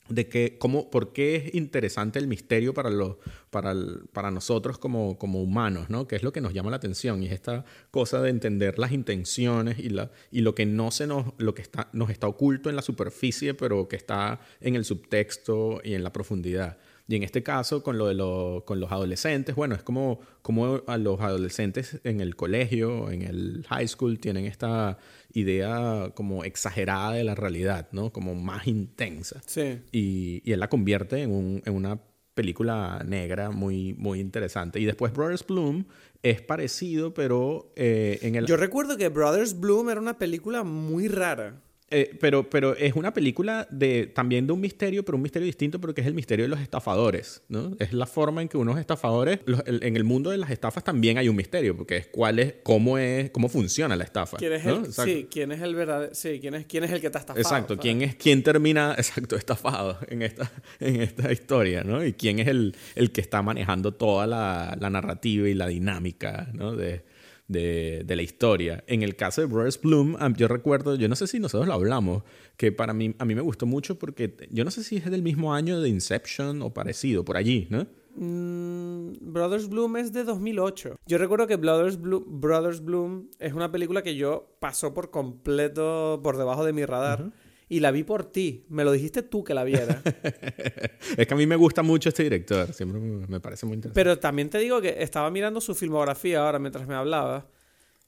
de que cómo, por qué es interesante el misterio para, los, para, para nosotros como, como humanos, ¿no? Que es lo que nos llama la atención y es esta cosa de entender las intenciones y, la, y lo que no se nos, lo que está, nos está oculto en la superficie, pero que está en el subtexto y en la profundidad. Y en este caso, con lo de lo- con los adolescentes, bueno, es como, como a los adolescentes en el colegio, en el high school, tienen esta idea como exagerada de la realidad, ¿no? Como más intensa. Sí. Y, y él la convierte en, un- en una película negra muy, muy interesante. Y después Brothers Bloom es parecido, pero eh, en el... Yo recuerdo que Brothers Bloom era una película muy rara. Eh, pero, pero es una película de, también de un misterio, pero un misterio distinto porque es el misterio de los estafadores, ¿no? Es la forma en que unos estafadores, los- el- en el mundo de las estafas también hay un misterio, porque es cuál es, cómo es, cómo funciona la estafa. ¿Quién es ¿no? el, sí, quién es el verdadero, sí, quién es, quién es el que está estafado? Exacto, ¿sabes? quién es quién termina [laughs] exacto estafado en esta en esta historia, ¿no? Y quién es el, el que está manejando toda la, la narrativa y la dinámica, ¿no? De, de, de la historia. En el caso de Brothers Bloom, yo recuerdo, yo no sé si nosotros lo hablamos, que para mí a mí me gustó mucho porque yo no sé si es del mismo año de Inception o parecido por allí, ¿no? Mm, Brothers Bloom es de 2008. Yo recuerdo que Brothers Bloom, Brothers Bloom es una película que yo pasó por completo por debajo de mi radar y la vi por ti. Me lo dijiste tú que la viera. [laughs] es que a mí me gusta mucho este director, siempre me parece muy interesante. Pero también te digo que estaba mirando su filmografía ahora mientras me hablaba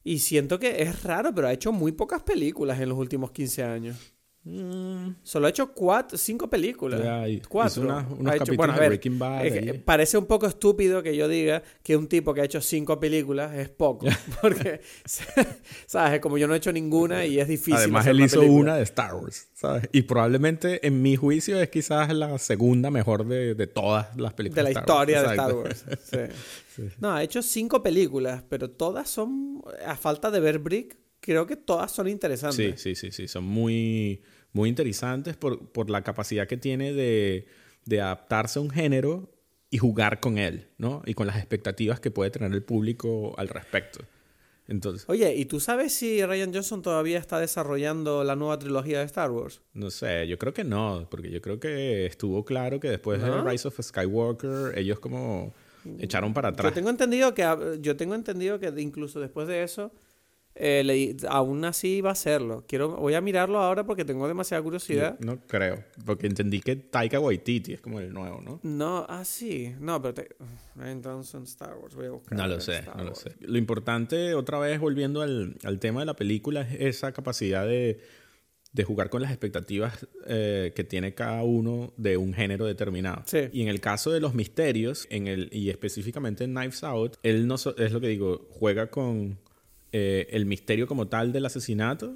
y siento que es raro, pero ha hecho muy pocas películas en los últimos 15 años. Mm, Solo ha hecho cuatro, cinco películas. Cuatro. unas- unos Ha hecho- capítulos bueno, a de ver, Breaking Bad es que ahí. parece un poco estúpido que yo diga que un tipo que ha hecho cinco películas es poco. [laughs] Porque, [laughs] ¿sabes? Como yo no he hecho ninguna y es difícil. Además, hacer él hizo película. una de Star Wars, ¿sabes? Y probablemente, en mi juicio, es quizás la segunda mejor de, de todas las películas de la Star Wars. historia de. Star Wars. [laughs] Sí. No, ha hecho cinco películas, pero todas son, a falta de ver Brick, creo que todas son Sí, interesantes. sí, sí, sí. Son muy, muy interesantes por, por la capacidad que tiene de, de adaptarse a un género y jugar con él, ¿no? Y con las expectativas que puede tener el público al respecto. Entonces, Oye, ¿y tú sabes si Ryan Johnson todavía está desarrollando la nueva trilogía de Star Wars? no sé, yo creo que no, porque yo creo que estuvo claro que después ¿No? de Rise of Skywalker, ellos como echaron para atrás. Yo tengo entendido que yo tengo entendido que incluso después de eso eh, le- aún así va a hacerlo. Quiero voy a mirarlo ahora porque tengo demasiada curiosidad. No creo, porque entendí que Taika Waititi es como el nuevo, ¿no? No, ah sí, no, pero te... [sighs] Johnson Star Wars, voy a buscar. No lo sé, Star no lo sé. Lo importante, otra vez volviendo al, al tema de la película, es esa capacidad de, de jugar con las expectativas eh, que tiene cada uno de un género determinado. Sí. Y en el caso de los misterios, en el, y específicamente en Knives Out, él no so- es lo que digo, juega con eh, el misterio como tal del asesinato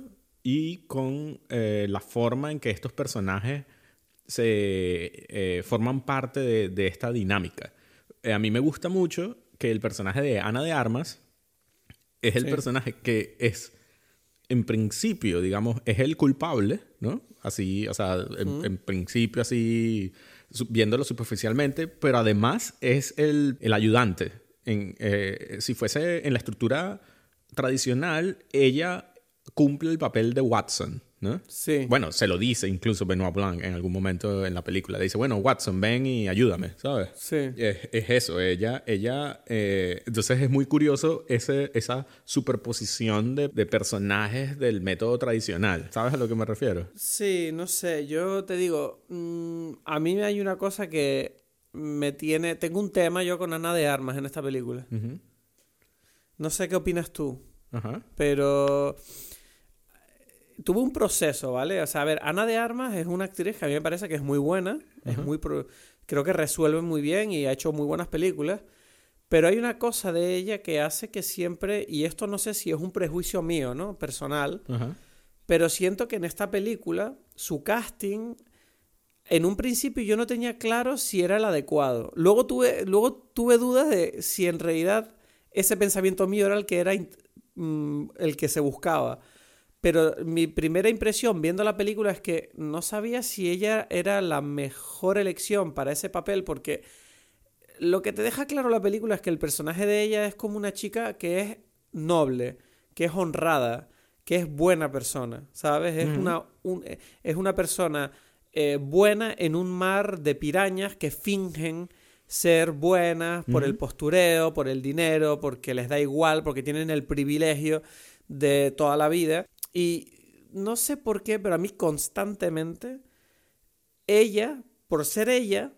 y con eh, la forma en que estos personajes se eh, forman parte de, de esta dinámica. A mí me gusta mucho que el personaje de Ana de Armas es el Sí. personaje que es, en principio, digamos, es el culpable, ¿no? Así, o sea, en, en principio, así, viéndolo superficialmente, pero además es el, el ayudante. En, eh, si fuese en la estructura tradicional, ella cumple el papel de Watson, ¿no? Sí. Bueno, se lo dice incluso Benoit Blanc en algún momento en la película. Le dice, bueno, Watson, ven y ayúdame, ¿sabes? Sí. Es, es eso, ella, ella, eh, entonces es muy curioso ese, esa superposición de, de personajes del método tradicional. ¿Sabes a lo que me refiero? Sí, no sé, yo te digo, mm, a mí hay una cosa que me tiene, tengo un tema yo con Ana de Armas en esta película. Ujú. No sé qué opinas tú, Ajá. pero tuvo un proceso, ¿vale? O sea, a ver, Ana de Armas es una actriz que a mí me parece que es muy buena, es muy pro- creo que resuelve muy bien y ha hecho muy buenas películas, pero hay una cosa de ella que hace que siempre, y esto no sé si es un prejuicio mío, ¿no? Personal, Ajá. pero siento que en esta película su casting en un principio yo no tenía claro si era el adecuado. Luego tuve, luego tuve dudas de si en realidad ese pensamiento mío era el que era mm, el que se buscaba. Pero mi primera impresión viendo la película es que no sabía si ella era la mejor elección para ese papel porque lo que te deja claro la película es que el personaje de ella es como una chica que es noble, que es honrada, que es buena persona, ¿sabes? Es, una, un- eh, es una persona eh, buena en un mar de pirañas que fingen ser buenas por el postureo, por el dinero, porque les da igual, porque tienen el privilegio de toda la vida. Y no sé por qué, pero a mí constantemente ella, por ser ella,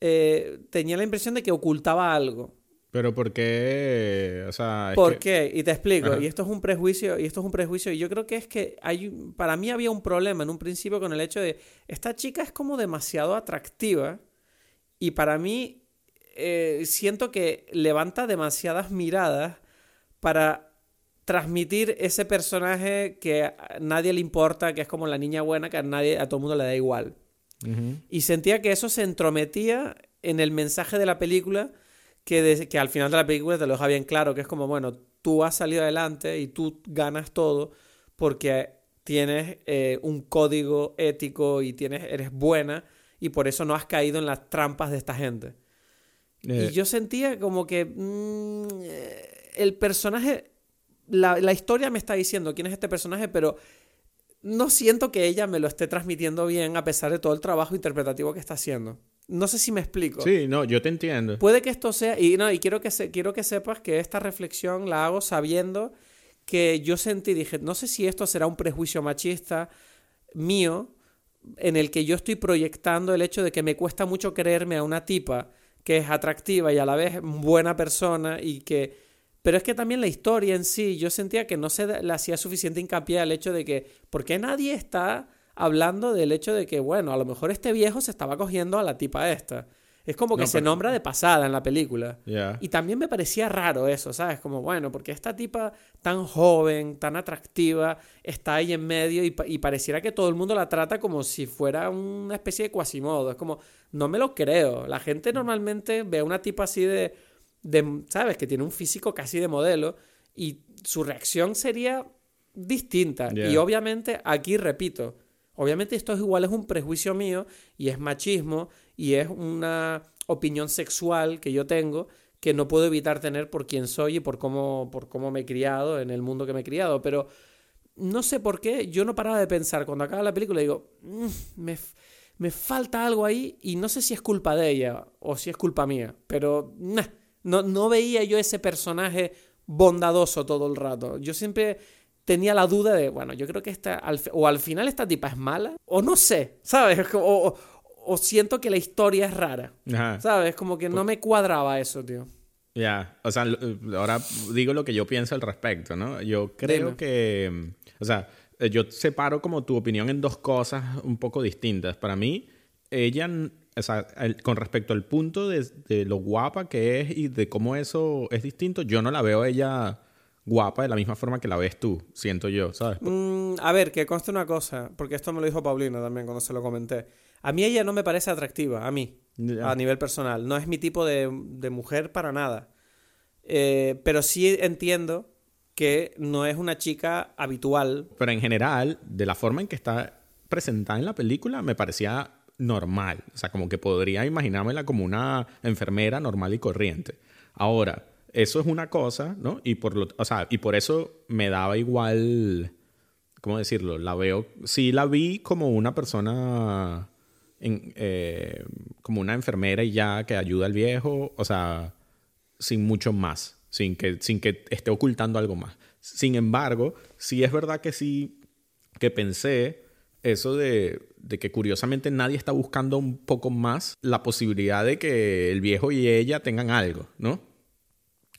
eh, tenía la impresión de que ocultaba algo. Pero ¿por qué? O sea, ¿Por que- qué? Y te explico. Ajá. Y esto es un prejuicio, y esto es un prejuicio. Y yo creo que es que hay, para mí había un problema en un principio con el hecho de esta chica es como demasiado atractiva. Y para mí eh, siento que levanta demasiadas miradas para transmitir ese personaje que a nadie le importa, que es como la niña buena, que a nadie, a todo el mundo le da igual. Y sentía que eso se entrometía en el mensaje de la película, que, de- que al final de la película te lo deja bien claro, que es como, bueno, tú has salido adelante y tú ganas todo porque tienes eh, un código ético y tienes, eres buena y por eso no has caído en las trampas de esta gente. Eh, Y yo sentía como que mm, eh, el personaje, la, la historia me está diciendo quién es este personaje, pero no siento que ella me lo esté transmitiendo bien a pesar de todo el trabajo interpretativo que está haciendo. No sé si me explico. Sí, no, yo te entiendo. Puede que esto sea, y no, y quiero que, se, quiero que sepas que esta reflexión la hago sabiendo que yo sentí, dije, no sé si esto será un prejuicio machista mío, en el que yo estoy proyectando el hecho de que me cuesta mucho creerme a una tipa que es atractiva y a la vez buena persona y que... Pero es que también la historia en sí, yo sentía que no se le hacía suficiente hincapié al hecho de que, ¿por qué nadie está hablando del hecho de que, bueno, a lo mejor este viejo se estaba cogiendo a la tipa esta? Es como que No, se pero- nombra de pasada en la película. Ya. Y también me parecía raro eso, ¿sabes? Como, bueno, porque esta tipa tan joven, tan atractiva, está ahí en medio y, y pareciera que todo el mundo la trata como si fuera una especie de cuasimodo. Es como, no me lo creo. La gente normalmente ve a una tipa así de, de, ¿sabes? Que tiene un físico casi de modelo y su reacción sería distinta. Yeah. Y obviamente, aquí repito, obviamente esto es igual, es un prejuicio mío y es machismo y es una opinión sexual que yo tengo que no puedo evitar tener por quién soy y por cómo, por cómo me he criado, en el mundo que me he criado. Pero no sé por qué, yo no paraba de pensar cuando acaba la película, digo, "Mm, me, me falta algo ahí y no sé si es culpa de ella o si es culpa mía, pero no, no veía yo ese personaje bondadoso todo el rato. Yo siempre tenía la duda de, bueno, yo creo que esta, al o al final esta tipa es mala, o no sé, ¿sabes? [laughs] O- o siento que la historia es rara, Ajá. ¿sabes? Como que no me cuadraba eso, tío. Ya, o sea, lo- ahora digo lo que yo pienso al respecto, ¿no? Yo creo Dime. que, mm, o sea, eh, yo separo como tu opinión en dos cosas un poco distintas. Para mí, ella, o sea, el- con respecto al punto de, de lo guapa que es y de cómo eso es distinto, yo no la veo ella guapa de la misma forma que la ves tú, siento yo, ¿sabes? Mm, a ver, que conste una cosa, porque esto me lo dijo Paulina también cuando se lo comenté. A mí ella no me parece atractiva, a mí, a nivel personal. No es mi tipo de, de mujer para nada. Eh, pero sí entiendo que no es una chica habitual. Pero en general, de la forma en que está presentada en la película, me parecía normal. O sea, como que podría imaginármela como una enfermera normal y corriente. Ahora, eso es una cosa, ¿no? Y por, lo, o sea, y por eso me daba igual ¿cómo decirlo? La veo, sí la vi como una persona, en, eh, como una enfermera y ya que ayuda al viejo, o sea, sin mucho más, sin que, sin que esté ocultando algo más. Sin embargo, sí es verdad que sí, que pensé eso de, de, que curiosamente nadie está buscando un poco más la posibilidad de que el viejo y ella tengan algo, ¿no?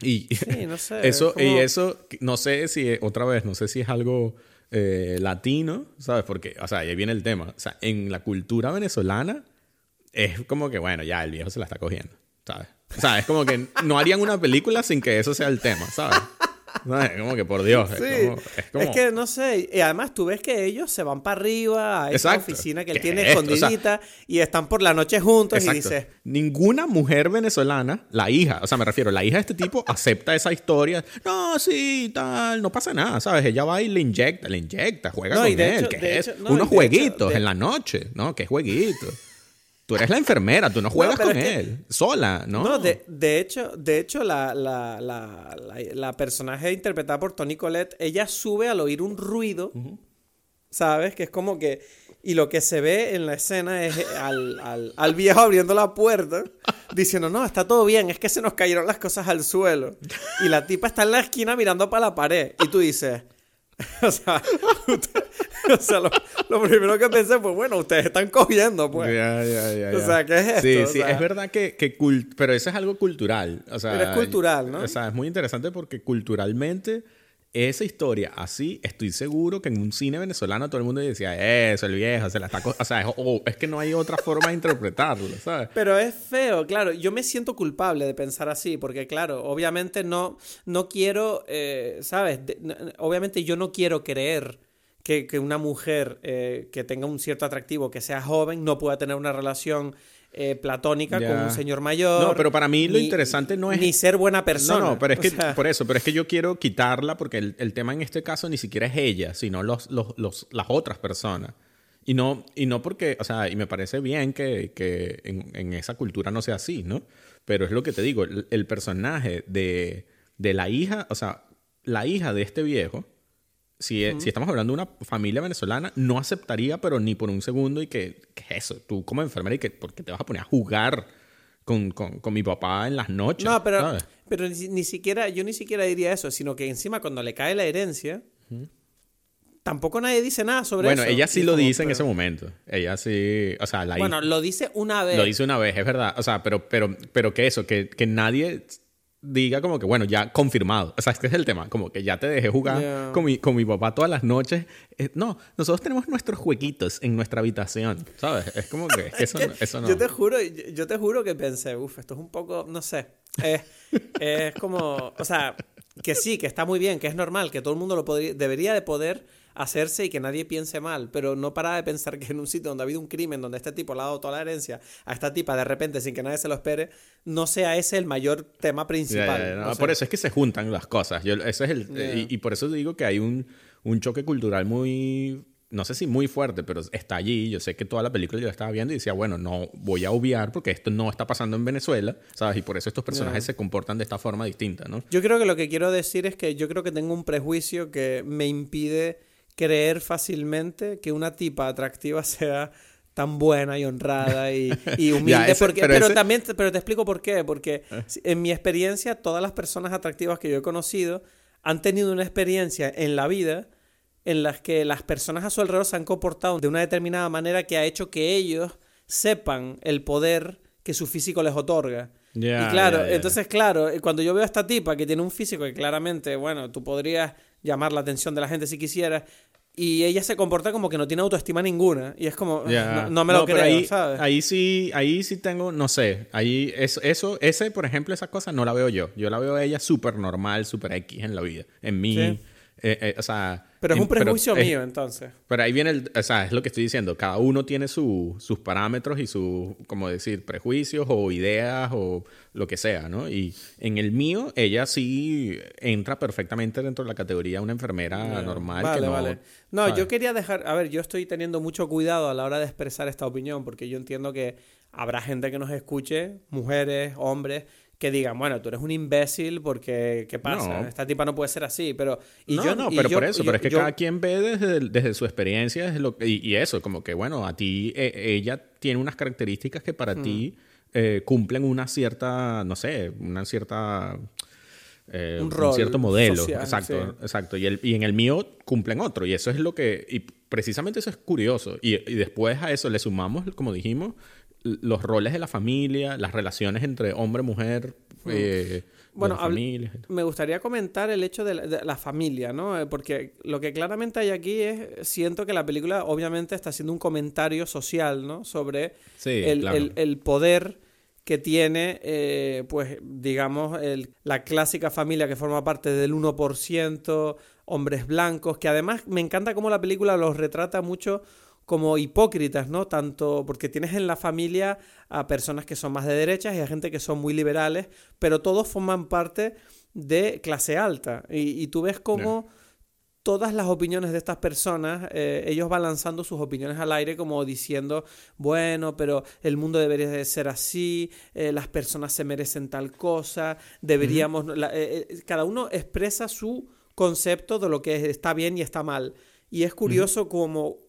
Y sí, no sé, [laughs] eso, y eso, no sé si, otra vez, no sé si es algo eh, latino, ¿sabes? Porque, o sea, ahí viene el tema. O sea, en la cultura venezolana es como que, bueno, ya el viejo se la está cogiendo, ¿sabes? O sea, es como que no harían una película sin que eso sea el tema, ¿sabes? No, es como que por Dios. Sí. Es, como, es, como... es, que no sé. Y además tú ves que ellos se van para arriba a esa Exacto. oficina que él tiene es escondidita o sea, y están por la noche juntos Exacto. y dices. Ninguna mujer venezolana, la hija, o sea, me refiero, la hija de este tipo [laughs] acepta esa historia. No, sí, tal, no pasa nada, ¿sabes? Ella va y le inyecta, le inyecta, juega no, con él. Hecho, de es hecho, no, unos jueguitos hecho, de... en la noche, ¿no? ¿Qué jueguitos? Tú eres la enfermera, tú no juegas No, con que- él, sola, ¿no? No, de, de hecho, de hecho la, la, la, personaje interpretada por Tony Collette, ella sube al oír un ruido, ¿sabes? Que es como que... Y lo que se ve en la escena es al, al, al viejo abriendo la puerta, diciendo, no, está todo bien, es que se nos cayeron las cosas al suelo. Y la tipa está en la esquina mirando para la pared. Y tú dices... [laughs] O sea, usted- o sea lo, lo primero que pensé fue, bueno, ustedes están cogiendo, pues. O sea, ¿qué es esto? Sí, O sí, sea- es verdad que, que cul- pero eso es algo cultural. O sea, Pero es cultural, ¿no? O sea, es muy interesante porque culturalmente esa historia así, estoy seguro que en un cine venezolano todo el mundo decía, eso, el viejo, se la está... co-". O sea, es, es que no hay otra forma de interpretarlo, ¿sabes? Pero es feo, claro. Yo me siento culpable de pensar así, porque claro, obviamente no, no quiero, eh, ¿sabes? Obviamente yo no quiero creer que, que una mujer eh, que tenga un cierto atractivo, que sea joven, no pueda tener una relación eh, platónica Ya. con un señor mayor. No, pero para mí lo ni- interesante no es- Ni ser buena persona. No, no, pero es O que sea, por eso, pero es que yo quiero quitarla porque el, el tema en este caso ni siquiera es ella, sino los, los, los- las otras personas. Y no, y no porque, o sea, y me parece bien que, que en, en esa cultura no sea así, ¿no? Pero es lo que te digo, el, el personaje de, de la hija, o sea, la hija de este viejo, si, si estamos hablando de una familia venezolana, no aceptaría, pero ni por un segundo, y que, ¿qué es eso? Tú como enfermera, y que, ¿por qué te vas a poner a jugar con, con, con mi papá en las noches? No, pero, ¿sabes? pero ni, ni siquiera, yo ni siquiera diría eso, sino que encima cuando le cae la herencia, tampoco nadie dice nada sobre Bueno, eso. ella sí lo como, dice en ese momento. Ella sí, o sea, la Bueno, hija- lo dice una vez. lo dice una vez, es verdad. O sea, pero, pero, pero que eso, que, que nadie diga como que, bueno, ya confirmado. O sea, este es el tema, como que ya te dejé jugar con, mi, con mi papá todas las noches. Eh, no, nosotros tenemos nuestros jueguitos en nuestra habitación, ¿sabes? Es como que, [laughs] es que eso, no- eso no. Yo te juro, yo, te juro que pensé, uff, esto es un poco, no sé. Es, es como, o sea, que sí, que está muy bien, que es normal, que todo el mundo lo podría, debería de poder hacerse y que nadie piense mal, pero no para de pensar que en un sitio donde ha habido un crimen, donde este tipo le ha dado toda la herencia a esta tipa de repente sin que nadie se lo espere, no sea ese el mayor tema principal. no. Por eso es que se juntan las cosas. Yo, ese es el, Ya. y, y por eso digo que hay un, un choque cultural muy, no sé si muy fuerte, pero está allí. Yo sé que toda la película yo la estaba viendo y decía, bueno, no voy a obviar porque esto no está pasando en Venezuela, ¿sabes? Y por eso estos personajes se comportan de esta forma distinta, ¿no? Yo creo que lo que quiero decir es que yo creo que tengo un prejuicio que me impide creer fácilmente que una tipa atractiva [laughs] sea tan buena y honrada y, y [laughs] humilde. ese- porque, pero pero ese- también te- pero te explico por qué. Porque si- en mi experiencia, todas las personas atractivas que yo he conocido han tenido una experiencia en la vida en las que las personas a su alrededor se han comportado de una determinada manera que ha hecho que ellos sepan el poder que su físico les otorga. Y claro, entonces, claro, eh, cuando yo veo a esta tipa que tiene un físico que claramente, bueno, tú podrías llamar la atención de la gente si quisieras, y ella se comporta como que no tiene autoestima ninguna, y es como, no, no me lo pero creo, ahí, ¿sabes? Ahí sí, ahí sí tengo, no sé, ahí eso, eso, ese, por ejemplo, esa cosa no la veo yo. Yo la veo a ella súper normal, súper X en la vida. En mí, Sí. eh, eh, o sea... Pero es en- un prejuicio mío, entonces. Pero ahí viene el, o sea, es lo que estoy diciendo. Cada uno tiene su- sus parámetros y sus, como decir, prejuicios o ideas o lo que sea, ¿no? Y en el mío, ella sí entra perfectamente dentro de la categoría de una enfermera normal. Vale, que no, vale. No, ¿sabes? yo quería dejar, a ver, yo estoy teniendo mucho cuidado a la hora de expresar esta opinión, porque yo entiendo que habrá gente que nos escuche, mujeres, hombres, que digan, bueno, tú eres un imbécil porque, ¿qué pasa? No. Esta tipa no puede ser así, pero... Y no, yo, no, pero yo- por eso, yo- pero es que cada quien ve desde, desde su experiencia desde lo, y, y eso, como que bueno, a ti, eh, ella tiene unas características que para ti eh, cumplen una cierta, no sé, una cierta... eh, Un rol cierto modelo, social, exacto, sí. exacto. Y, el, y en el mío cumplen otro, y eso es lo que, y precisamente eso es curioso. Y, y después a eso le sumamos, como dijimos, los roles de la familia, las relaciones entre hombre, mujer, eh, Mm. Bueno, las habl- familias. me gustaría comentar el hecho de la, de la familia, ¿no? Eh, Porque lo que claramente hay aquí es, siento que la película obviamente está haciendo un comentario social, ¿no? Sobre Sí, el, claro. el- el poder que tiene, eh, pues, digamos, el- la clásica familia que forma parte del 1%, hombres blancos, que además me encanta cómo la película los retrata mucho como hipócritas, ¿no? Tanto porque tienes en la familia a personas que son más de derechas y a gente que son muy liberales, pero todos forman parte de clase alta. Y, y tú ves cómo todas las opiniones de estas personas, eh, ellos van lanzando sus opiniones al aire como diciendo, bueno, pero el mundo debería de ser así, eh, las personas se merecen tal cosa, deberíamos... la- eh, cada uno expresa su concepto de lo que está bien y está mal. Y es curioso como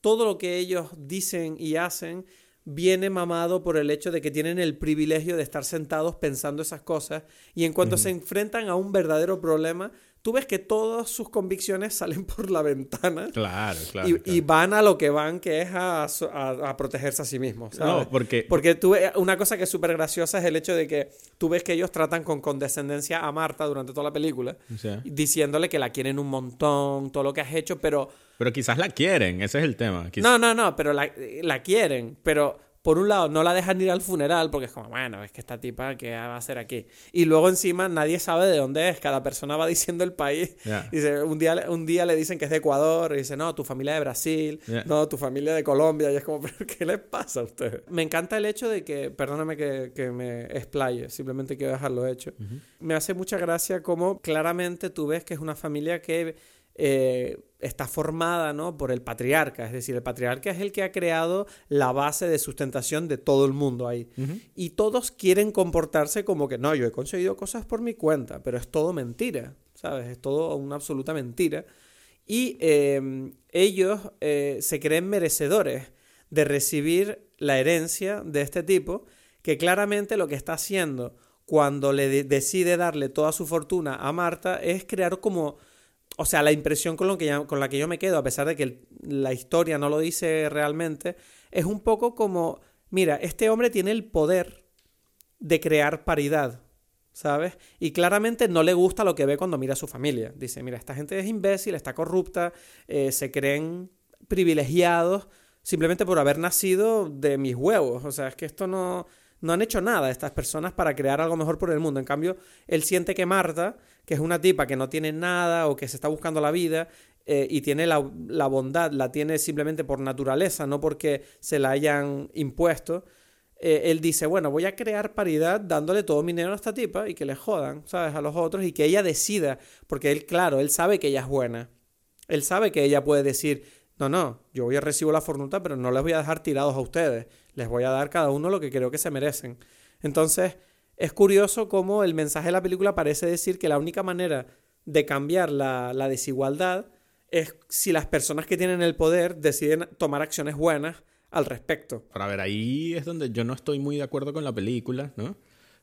todo lo que ellos dicen y hacen viene mamado por el hecho de que tienen el privilegio de estar sentados pensando esas cosas y en cuanto se enfrentan a un verdadero problema, tú ves que todas sus convicciones salen por la ventana Claro, claro. y, claro. y van a lo que van, que es a, a- a protegerse a sí mismos. ¿sabes? No, porque- Porque tú, ve- una cosa que es súper graciosa es el hecho de que tú ves que ellos tratan con condescendencia a Marta durante toda la película, sea, diciéndole que la quieren un montón, todo lo que has hecho, pero Pero quizás la quieren, ese es el tema. No, no, no, pero la, la quieren. Pero por un lado no la dejan ir al funeral porque es como, bueno, es que esta tipa, ¿qué va a hacer aquí? Y luego encima nadie sabe de dónde es. Cada persona va [laughs] diciendo el país. Dice, un día, un día le dicen que es de Ecuador. Y dice, no, tu familia de Brasil. No, tu familia de Colombia. Y es como, [laughs] ¿pero qué les pasa a ustedes? Me encanta el hecho de que, perdóname que, que me explaye, simplemente quiero dejarlo hecho. Me hace mucha gracia como claramente tú ves que es una familia que eh, está formada ¿no? por el patriarca, es decir, el patriarca es el que ha creado la base de sustentación de todo el mundo ahí. Y todos quieren comportarse como que no, yo he conseguido cosas por mi cuenta, pero es todo mentira, ¿sabes? Es todo una absoluta mentira. Y eh, ellos eh, se creen merecedores de recibir la herencia de este tipo, que claramente lo que está haciendo cuando le de- decide darle toda su fortuna a Marta es crear como o sea, la impresión con, la que yo me quedo, a pesar de que la historia no lo dice realmente, es un poco como, mira, este hombre tiene el poder de crear paridad, ¿sabes? Y claramente no le gusta lo que ve cuando mira a su familia. Dice, mira, esta gente es imbécil, está corrupta, eh, se creen privilegiados simplemente por haber nacido de mis huevos. O sea, es que esto no, no han hecho nada estas personas para crear algo mejor por el mundo. En cambio, él siente que Marta, que es una tipa que no tiene nada o que se está buscando la vida eh, y tiene la, la bondad, la tiene simplemente por naturaleza, no porque se la hayan impuesto. eh, él dice, bueno, voy a crear paridad dándole todo mi dinero a esta tipa y que le jodan, ¿sabes? A los otros y que ella decida, porque él, claro, él sabe que ella es buena. Él sabe que ella puede decir, no, no, yo voy a recibir la fortuna, pero no les voy a dejar tirados a ustedes. Les voy a dar cada uno lo que creo que se merecen. Entonces, es curioso cómo el mensaje de la película parece decir que la única manera de cambiar la, la desigualdad es si las personas que tienen el poder deciden tomar acciones buenas al respecto. Para ver, ahí es donde yo no estoy muy de acuerdo con la película, ¿no?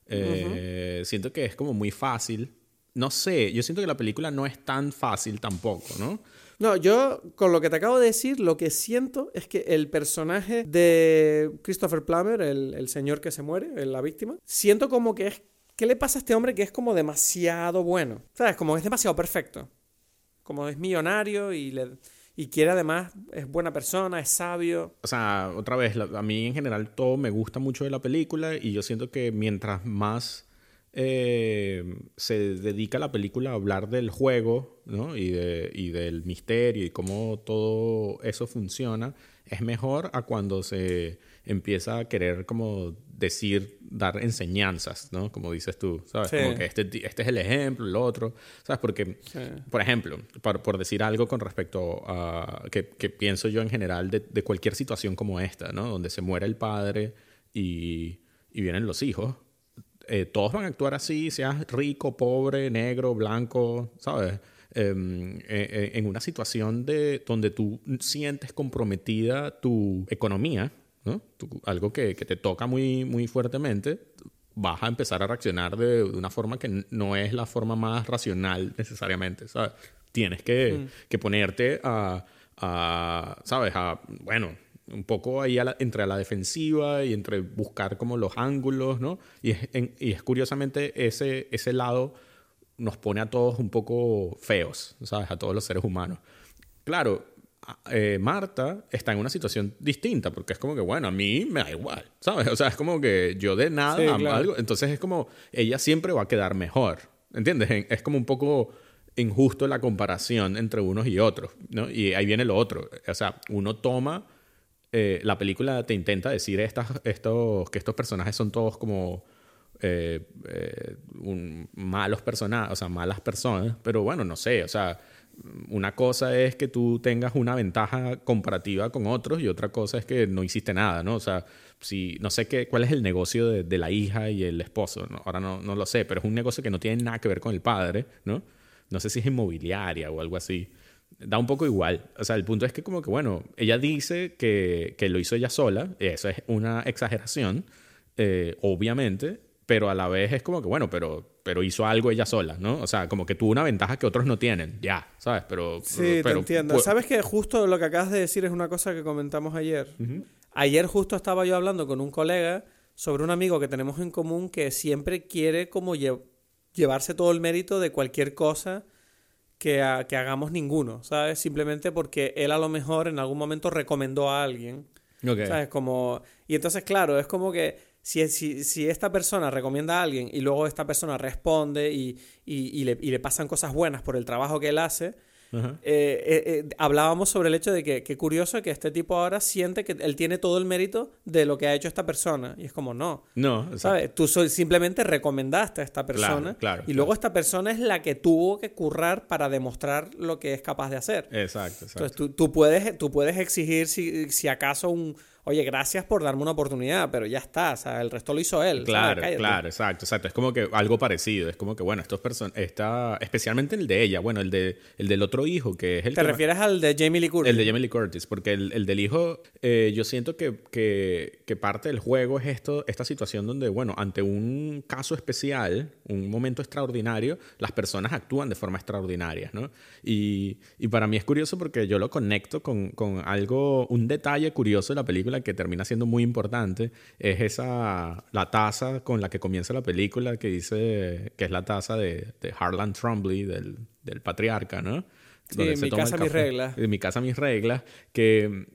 Eh, Siento que es como muy fácil. No sé, yo siento que la película no es tan fácil tampoco, ¿no? No, yo con lo que te acabo de decir, lo que siento es que el personaje de Christopher Plummer, el, señor que se muere, la víctima, siento como que es... ¿Qué le pasa a este hombre que es como demasiado bueno? ¿Sabes? Como es demasiado perfecto. Como es millonario y, le, y quiere además, es buena persona, es sabio. O sea, otra vez, a mí en general todo me gusta mucho de la película y yo siento que mientras más eh, se dedica la película a hablar del juego, ¿no? Y, de, y del misterio y cómo todo eso funciona, es mejor a cuando se empieza a querer como decir, dar enseñanzas, ¿no? Como dices tú, ¿sabes? Sí. Como que este, este es el ejemplo, el otro, ¿sabes? Porque, por ejemplo, por, por decir algo con respecto a que, que pienso yo en general de, de cualquier situación como esta, ¿no? Donde se muere el padre y, y vienen los hijos. Eh, todos van a actuar así, seas rico, pobre, negro, blanco, ¿sabes? Em, eh, eh, en una situación de, donde tú sientes comprometida tu economía, ¿no? algo que, que, te toca muy, muy fuertemente, vas a empezar a reaccionar de, una forma que no es la forma más racional necesariamente, ¿sabes? Tienes que, mm. que ponerte a, a, ¿sabes? A, bueno, un poco ahí entre la defensiva y entre buscar como los ángulos, ¿no? Y es, y es curiosamente ese, ese lado nos pone a todos un poco feos, ¿sabes? A todos los seres humanos. Claro, eh, Marta está en una situación distinta porque es como que, bueno, a mí me da igual, ¿sabes? O sea, es como que yo de nada algo, entonces es como, ella siempre va a quedar mejor, ¿entiendes? Es como un poco injusto la comparación entre unos y otros, ¿no? Y ahí viene lo otro, o sea, uno toma eh, la película te intenta decir estos, que estos personajes son todos como eh, eh, malos personajes, o sea, malas personas, pero bueno, no sé, o sea, una cosa es que tú tengas una ventaja comparativa con otros y otra cosa es que no hiciste nada, ¿no? O sea, si, no sé qué, cuál es el negocio de, la hija y el esposo, ahora no, no lo sé, pero es un negocio que no tiene nada que ver con el padre, ¿no? No sé si es inmobiliaria o algo así da un poco igual. O sea, el punto es que como que, bueno, ella dice que, que lo hizo ella sola, eso es una exageración, eh, obviamente, pero a la vez es como que, bueno, pero, pero hizo algo ella sola, ¿no? O sea, como que tuvo una ventaja que otros no tienen, ya, ¿sabes? Pero... Sí, te entiendo. ¿Sabes que justo lo que acabas de decir es una cosa que comentamos ayer? Ayer justo estaba yo hablando con un colega sobre un amigo que tenemos en común que siempre quiere como llevarse todo el mérito de cualquier cosa que, hagamos ninguno, ¿sabes? Simplemente porque él a lo mejor en algún momento recomendó a alguien. ¿Sabes? Como... Y entonces, claro, es como que si, si, si, esta persona recomienda a alguien y luego esta persona responde y, y, le, y le pasan cosas buenas por el trabajo que él hace, eh, eh, eh, hablábamos sobre el hecho de que qué curioso que este tipo ahora siente que él tiene todo el mérito de lo que ha hecho esta persona. Y es como, no. No, ¿sabes? Tú simplemente recomendaste a esta persona. y luego esta persona es la que tuvo que currar para demostrar lo que es capaz de hacer. Exacto, exacto. Entonces tú, tú puedes, tú puedes exigir si, si acaso un oye, gracias por darme una oportunidad, pero ya está, o sea, el resto lo hizo él. Claro, claro, exacto, exacto. Es como que algo parecido, es como que, bueno, estos personas, está, especialmente el de ella, bueno, el, de, el del otro hijo, que es el ¿Te refieres al de Jamie Lee Curtis? El de Jamie Lee Curtis, porque el, el del hijo, eh, yo siento que, que, que, parte del juego es esto, esta situación donde, bueno, ante un caso especial, un momento extraordinario, las personas actúan de forma extraordinaria, ¿no? Y, y para mí es curioso porque yo lo conecto con, con algo, un detalle curioso de la película que termina siendo muy importante es esa, la taza con la que comienza la película que dice que es la taza de, de Harlan Trumbly, del, del patriarca, ¿no? Sí, en mi casa mis reglas. En mi casa mis reglas, que,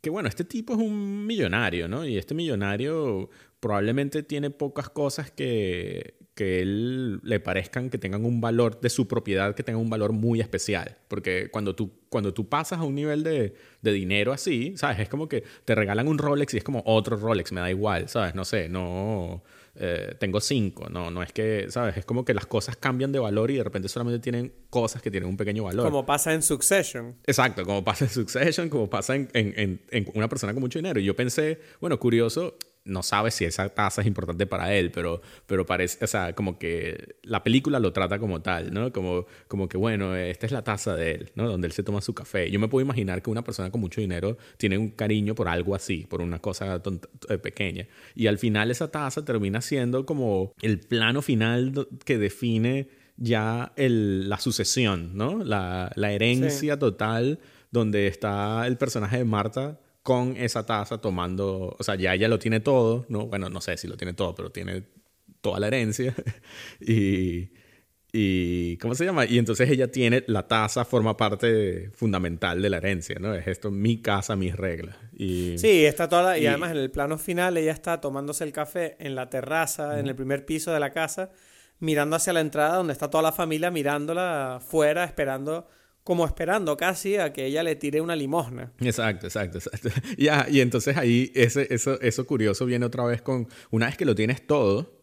que bueno, este tipo es un millonario, ¿no? Y este millonario probablemente tiene pocas cosas que, que él le parezcan que tengan un valor de su propiedad, que tengan un valor muy especial. Porque cuando tú, cuando tú pasas a un nivel de, de, dinero así, ¿sabes? Es como que te regalan un Rolex y es como otro Rolex, me da igual, ¿sabes? No sé, no eh, tengo cinco. No, no es que, ¿sabes? Es como que las cosas cambian de valor y de repente solamente tienen cosas que tienen un pequeño valor. Como pasa en Succession. Exacto, como pasa en Succession, como pasa en, en, en, una persona con mucho dinero. Y yo pensé, bueno, curioso, no sabe si esa taza es importante para él, pero, pero parece, o sea, como que la película lo trata como tal, ¿no? Como, como que, bueno, esta es la taza de él, ¿no? Donde él se toma su café. Yo me puedo imaginar que una persona con mucho dinero tiene un cariño por algo así, por una cosa eh, pequeña. Y al final esa taza termina siendo como el plano final que define ya el, la sucesión, ¿no? La, la herencia total donde está el personaje de Marta con esa taza tomando, o sea, ya ella lo tiene todo, ¿no? Bueno, no sé si lo tiene todo, pero tiene toda la herencia. [laughs] y, y, ¿cómo se llama? Y entonces ella tiene, la taza forma parte fundamental de la herencia, ¿no? Es esto, mi casa, mis reglas. Y, sí, está toda, y, además en el plano final ella está tomándose el café en la terraza, en el primer piso de la casa, mirando hacia la entrada donde está toda la familia mirándola fuera, esperando como esperando casi a que ella le tire una limosna. Exacto, exacto, exacto. [laughs] Ya, y entonces ahí ese, eso, eso curioso viene otra vez con, una vez que lo tienes todo,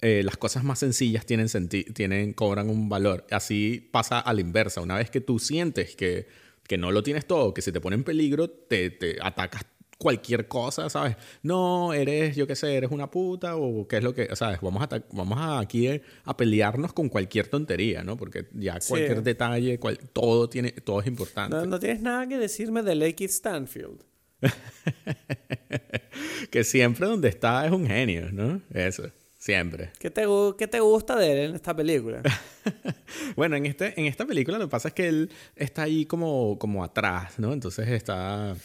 eh, las cosas más sencillas tienen, tienen, cobran un valor. Así pasa a la inversa. Una vez que tú sientes que, que no lo tienes todo, que se te pone en peligro, te, te atacas cualquier cosa, ¿sabes? No, eres, yo qué sé, eres una puta o qué es lo que, ¿sabes? Vamos a, vamos a aquí a pelearnos con cualquier tontería, ¿no? Porque ya cualquier detalle, todo, tiene, todo es importante. No, no tienes nada que decirme de Lake Stanfield. [laughs] que siempre donde está es un genio, ¿no? Eso. Siempre. ¿Qué te, ¿Qué te gusta de él en esta película? [laughs] bueno, en, este, en esta película lo que pasa es que él está ahí como, como atrás, ¿no? Entonces está...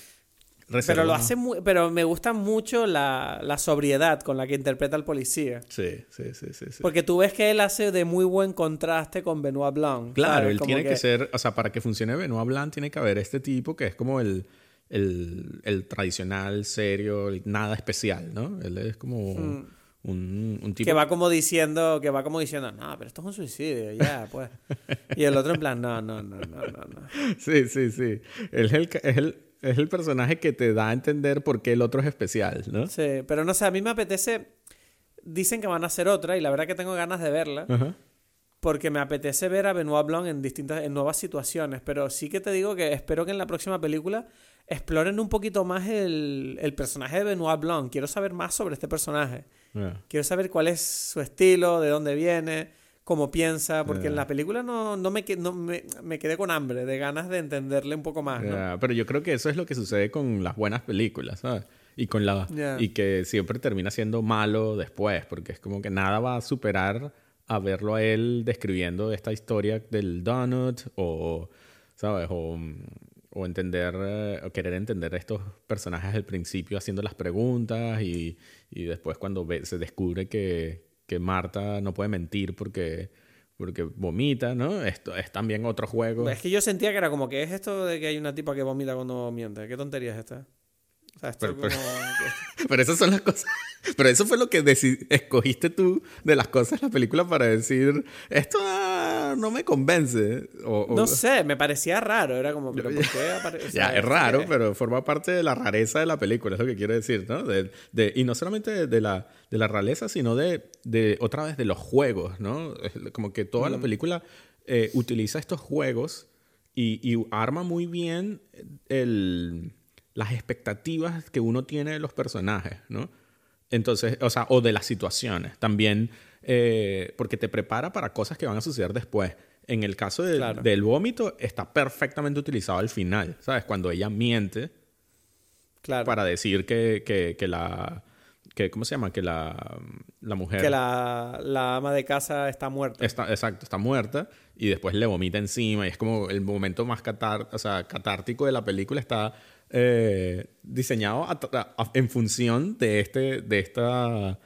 Pero lo hace muy, pero me gusta mucho la, la, sobriedad con la que interpreta al policía. Sí, sí, sí, sí, Porque tú ves que él hace de muy buen contraste con Benoit Blanc. Claro, él tiene que... ser, o sea, para que funcione Benoit Blanc tiene que haber este tipo que es como el, el, el tradicional, serio, nada especial, ¿no? Él es como... Mm. Un, tipo... Que va como diciendo, que va como diciendo, no, pero esto es un suicidio, ya, pues. [laughs] y el otro en plan, no, no, no, no, no. Sí, sí, sí. es el, es el, es el personaje que te da a entender por qué el otro es especial, ¿no? Sí, pero no sé, a mí me apetece. Dicen que van a hacer otra y la verdad que tengo ganas de verla. Porque me apetece ver a Benoit Blanc en distintas, en nuevas situaciones. Pero sí que te digo que espero que en la próxima película exploren un poquito más el, el personaje de Benoit Blanc. Quiero saber más sobre este personaje. Quiero saber cuál es su estilo, de dónde viene, cómo piensa, porque en la película no, no, me, no me, me, quedé con hambre, de ganas de entenderle un poco más. Pero yo creo que eso es lo que sucede con las buenas películas, ¿sabes? Y, con la, y que siempre termina siendo malo después, porque es como que nada va a superar a verlo a él describiendo esta historia del donut o, ¿sabes? O, o entender, eh, o querer entender a estos personajes al principio haciendo las preguntas y, y después cuando ve, se descubre que, que, Marta no puede mentir porque, porque vomita, ¿no? Esto es también otro juego. Es que yo sentía que era como que es esto de que hay una tipa que vomita cuando miente. ¿Qué tontería es esta? O sea, pero, como... [laughs] pero, esas son las cosas. Pero eso fue lo que escogiste tú de las cosas de la película para decir, esto ah, no me convence. No sé, me parecía raro. Era como, ¿pero por qué [laughs] Ya, es raro, [laughs] pero forma parte de la rareza de la película, es lo que quiero decir, ¿no? De, de, y no solamente de la, de la rareza, sino de, de, otra vez, de los juegos, ¿no? Como que toda la película eh, utiliza estos juegos y, y arma muy bien el las expectativas que uno tiene de los personajes, ¿no? Entonces, o sea, o de las situaciones. También, eh, porque te prepara para cosas que van a suceder después. En el caso del vómito, está perfectamente utilizado al final, ¿sabes? Cuando ella miente claro. para decir que, que, la... Que, ¿Cómo se llama? Que la, la mujer... Que la, la, ama de casa está muerta. Está, exacto, está muerta. Y después le vomita encima. Y es como el momento más catar, o sea, catártico de la película. Está eh, diseñado en función de, este, de esta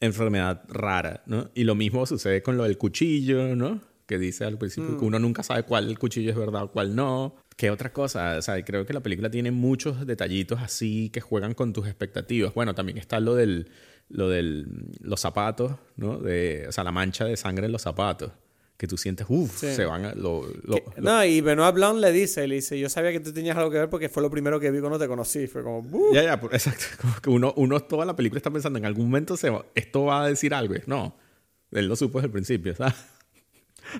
enfermedad rara, ¿no? Y lo mismo sucede con lo del cuchillo, ¿no? Que dice al principio que mm. uno nunca sabe cuál cuchillo es verdad o cuál no. ¿Qué otra cosa? O sea, creo que la película tiene muchos detallitos así que juegan con tus expectativas. Bueno, también está lo del, lo del, los zapatos, ¿no? De, o sea, la mancha de sangre en los zapatos que tú sientes, uff, se van a... Lo, No, y Benoit Blanc le dice, le dice, yo sabía que tú tenías algo que ver porque fue lo primero que vi cuando te conocí. Fue como, Ya, ya, [laughs] exacto. Como que uno, uno toda la película está pensando, en algún momento se esto va a decir algo. No, él lo supo desde el principio, [laughs] ¿sabes?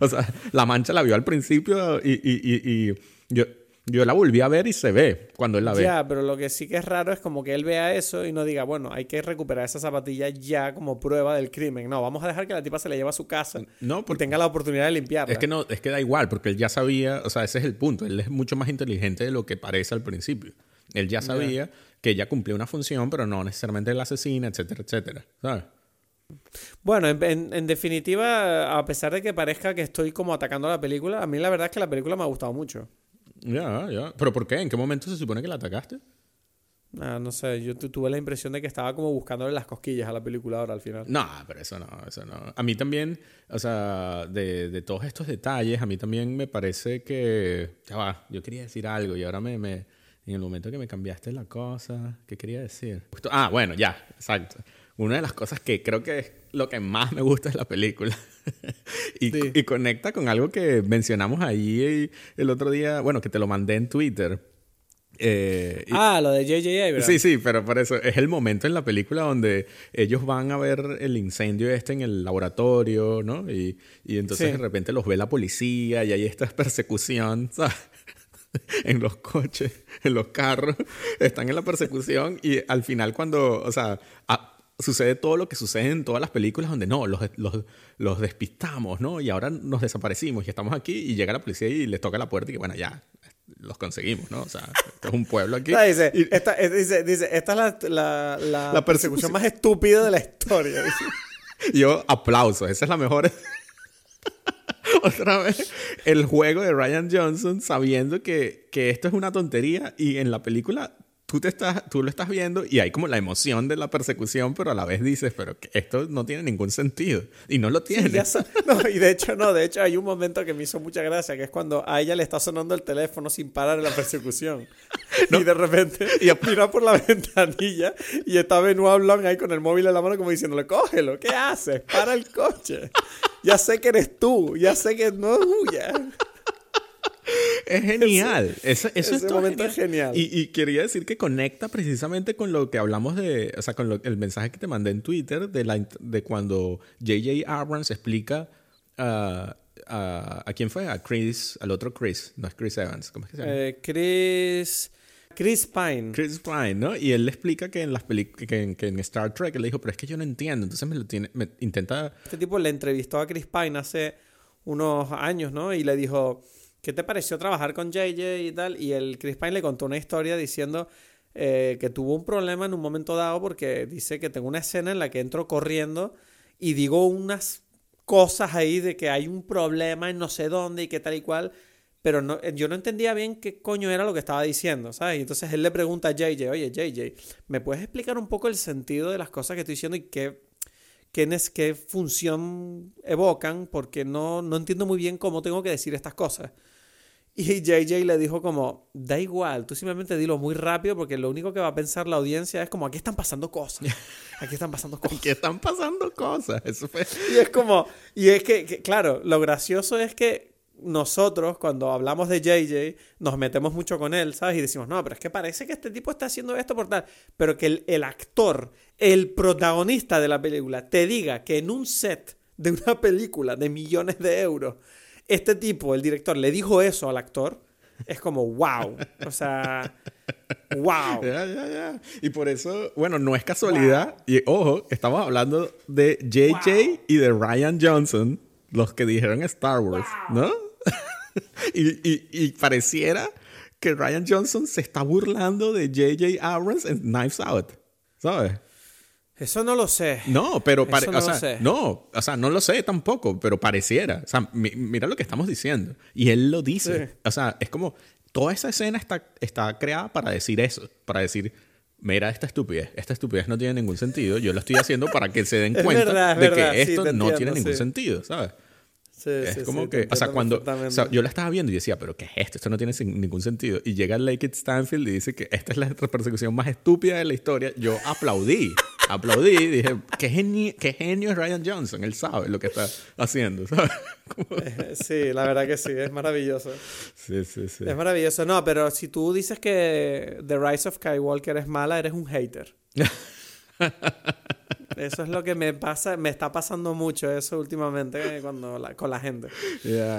O sea, la mancha la vio al principio y, y, y, y yo yo la volví a ver y se ve cuando él la ve. Ya, pero lo que sí que es raro es como que él vea eso y no diga, bueno, hay que recuperar esa zapatilla ya como prueba del crimen. No, vamos a dejar que la tipa se la lleve a su casa no, porque, y tenga la oportunidad de limpiarla. Es que no, es que da igual, porque él ya sabía, o sea, ese es el punto. Él es mucho más inteligente de lo que parece al principio. Él ya sabía que ella cumplía una función, pero no necesariamente la asesina, etcétera, etcétera. ¿Sabes? Bueno, en, en, definitiva, a pesar de que parezca que estoy como atacando la película, a mí la verdad es que la película me ha gustado mucho. Ya, ya. ¿Pero por qué? ¿En qué momento se supone que la atacaste? Ah, no sé, yo tuve la impresión de que estaba como buscándole las cosquillas a la película ahora al final. No, pero eso no, eso no. A mí también, o sea, de, de todos estos detalles, a mí también me parece que, ya va, yo quería decir algo y ahora me, me en el momento que me cambiaste la cosa, ¿qué quería decir? Ah, bueno, ya, exacto. Una de las cosas que creo que es lo que más me gusta de la película [laughs] y, conecta con algo que mencionamos ahí el otro día, bueno, que te lo mandé en Twitter. Eh, ah, lo de J.J. Abrams. Sí, sí, pero por eso es el momento en la película donde ellos van a ver el incendio este en el laboratorio, ¿no? Y, y entonces de repente los ve la policía y hay esta [laughs] persecución, ¿sabes? [laughs] en los coches, en los carros, están en la persecución y al final cuando, o sea, sucede todo lo que sucede en todas las películas donde no, los, los, los, despistamos, ¿no? Y ahora nos desaparecimos y estamos aquí y llega la policía y les toca la puerta y que bueno, ya, los conseguimos, ¿no? O sea, esto es un pueblo aquí. [laughs] dice, esta, dice, dice, esta es la, la, la, persecución más estúpida de la historia. [laughs] Yo aplauso, esa es la mejor... [laughs] Otra vez, el juego de Ryan Johnson sabiendo que, que esto es una tontería y en la película tú, te estás, tú lo estás viendo y hay como la emoción de la persecución, pero a la vez dices, pero que esto no tiene ningún sentido. Y no lo tiene. [laughs] no, y de hecho, no, de hecho hay un momento que me hizo mucha gracia, que es cuando a ella le está sonando el teléfono sin parar en la persecución. [laughs] Y de repente [laughs] y mira por la ventanilla y está Benoit Blanc ahí con el móvil en la mano como diciéndole, cógelo, ¿qué haces? Para el coche. Ya sé que eres tú, ya sé que no huyas [laughs] es genial. Ese, eso, es momento genial. Y, quería decir que conecta precisamente con lo que hablamos de, o sea, con el mensaje que te mandé en Twitter de, la, de cuando J.J. Abrams explica a a quién fue, a Chris, al otro Chris, no es Chris Evans, ¿cómo es que se llama? Eh, Chris... Chris Pine. Chris Pine, ¿no? Y él le explica que en las películas, que, en Star Trek, él le dijo, pero es que yo no entiendo. Entonces me lo tiene, me intenta... Este tipo le entrevistó a Chris Pine hace unos años, ¿no? Y le dijo, ¿qué te pareció trabajar con JJ y tal? Y el Chris Pine le contó una historia diciendo eh, que tuvo un problema en un momento dado porque dice que tengo una escena en la que entro corriendo y digo unas cosas ahí de que hay un problema en no sé dónde y qué tal y cual, pero no, yo no entendía bien qué coño era lo que estaba diciendo, ¿sabes? Y entonces él le pregunta a JJ, oye JJ, ¿me puedes explicar un poco el sentido de las cosas que estoy diciendo y qué, qué, qué función evocan? Porque no, no entiendo muy bien cómo tengo que decir estas cosas. Y JJ le dijo como, da igual, tú simplemente dilo muy rápido porque lo único que va a pensar la audiencia es como, aquí están pasando cosas. [laughs] Aquí están pasando cosas. Aquí están pasando cosas. Eso fue... Y es como, y es que, claro, lo gracioso es que nosotros cuando hablamos de JJ nos metemos mucho con él, ¿sabes? Y decimos, no, pero es que parece que este tipo está haciendo esto por tal. Pero que el, el actor, el protagonista de la película, te diga que en un set de una película de millones de euros este tipo, el director, le dijo eso al actor, es como, wow. O sea, wow. Ya, ya, ya. Y por eso, bueno, no es casualidad. Y ojo, estamos hablando de JJ y de Ryan Johnson, los que dijeron Star Wars, ¿no? [laughs] y, y, pareciera que Ryan Johnson se está burlando de JJ Abrams en Knives Out, ¿sabes? Eso no lo sé. No, pero no, o sea, no, o sea, no lo sé tampoco, pero pareciera. O sea, mira lo que estamos diciendo. Y él lo dice. O sea, es como toda esa escena está, está creada para decir eso, para decir, mira esta estupidez, esta estupidez no tiene ningún sentido, yo lo estoy haciendo para que se den [laughs] cuenta de que esto no tiene ningún sentido, ¿sabes? es como que, o sea, cuando o sea, yo la estaba viendo y decía, pero ¿qué es esto? Esto no tiene ningún sentido. Y llega Lake It Stanfield y dice que esta es la persecución más estúpida de la historia. Yo aplaudí, aplaudí y dije, ¿qué genio, qué genio es Ryan Johnson. Él sabe lo que está haciendo, ¿sabes? [laughs] sí, la verdad que sí, es maravilloso. Sí, sí, sí. Es maravilloso. No, pero si tú dices que The Rise of Skywalker es mala, eres un hater. [laughs] Eso es lo que me pasa, me está pasando mucho eso últimamente cuando con la gente.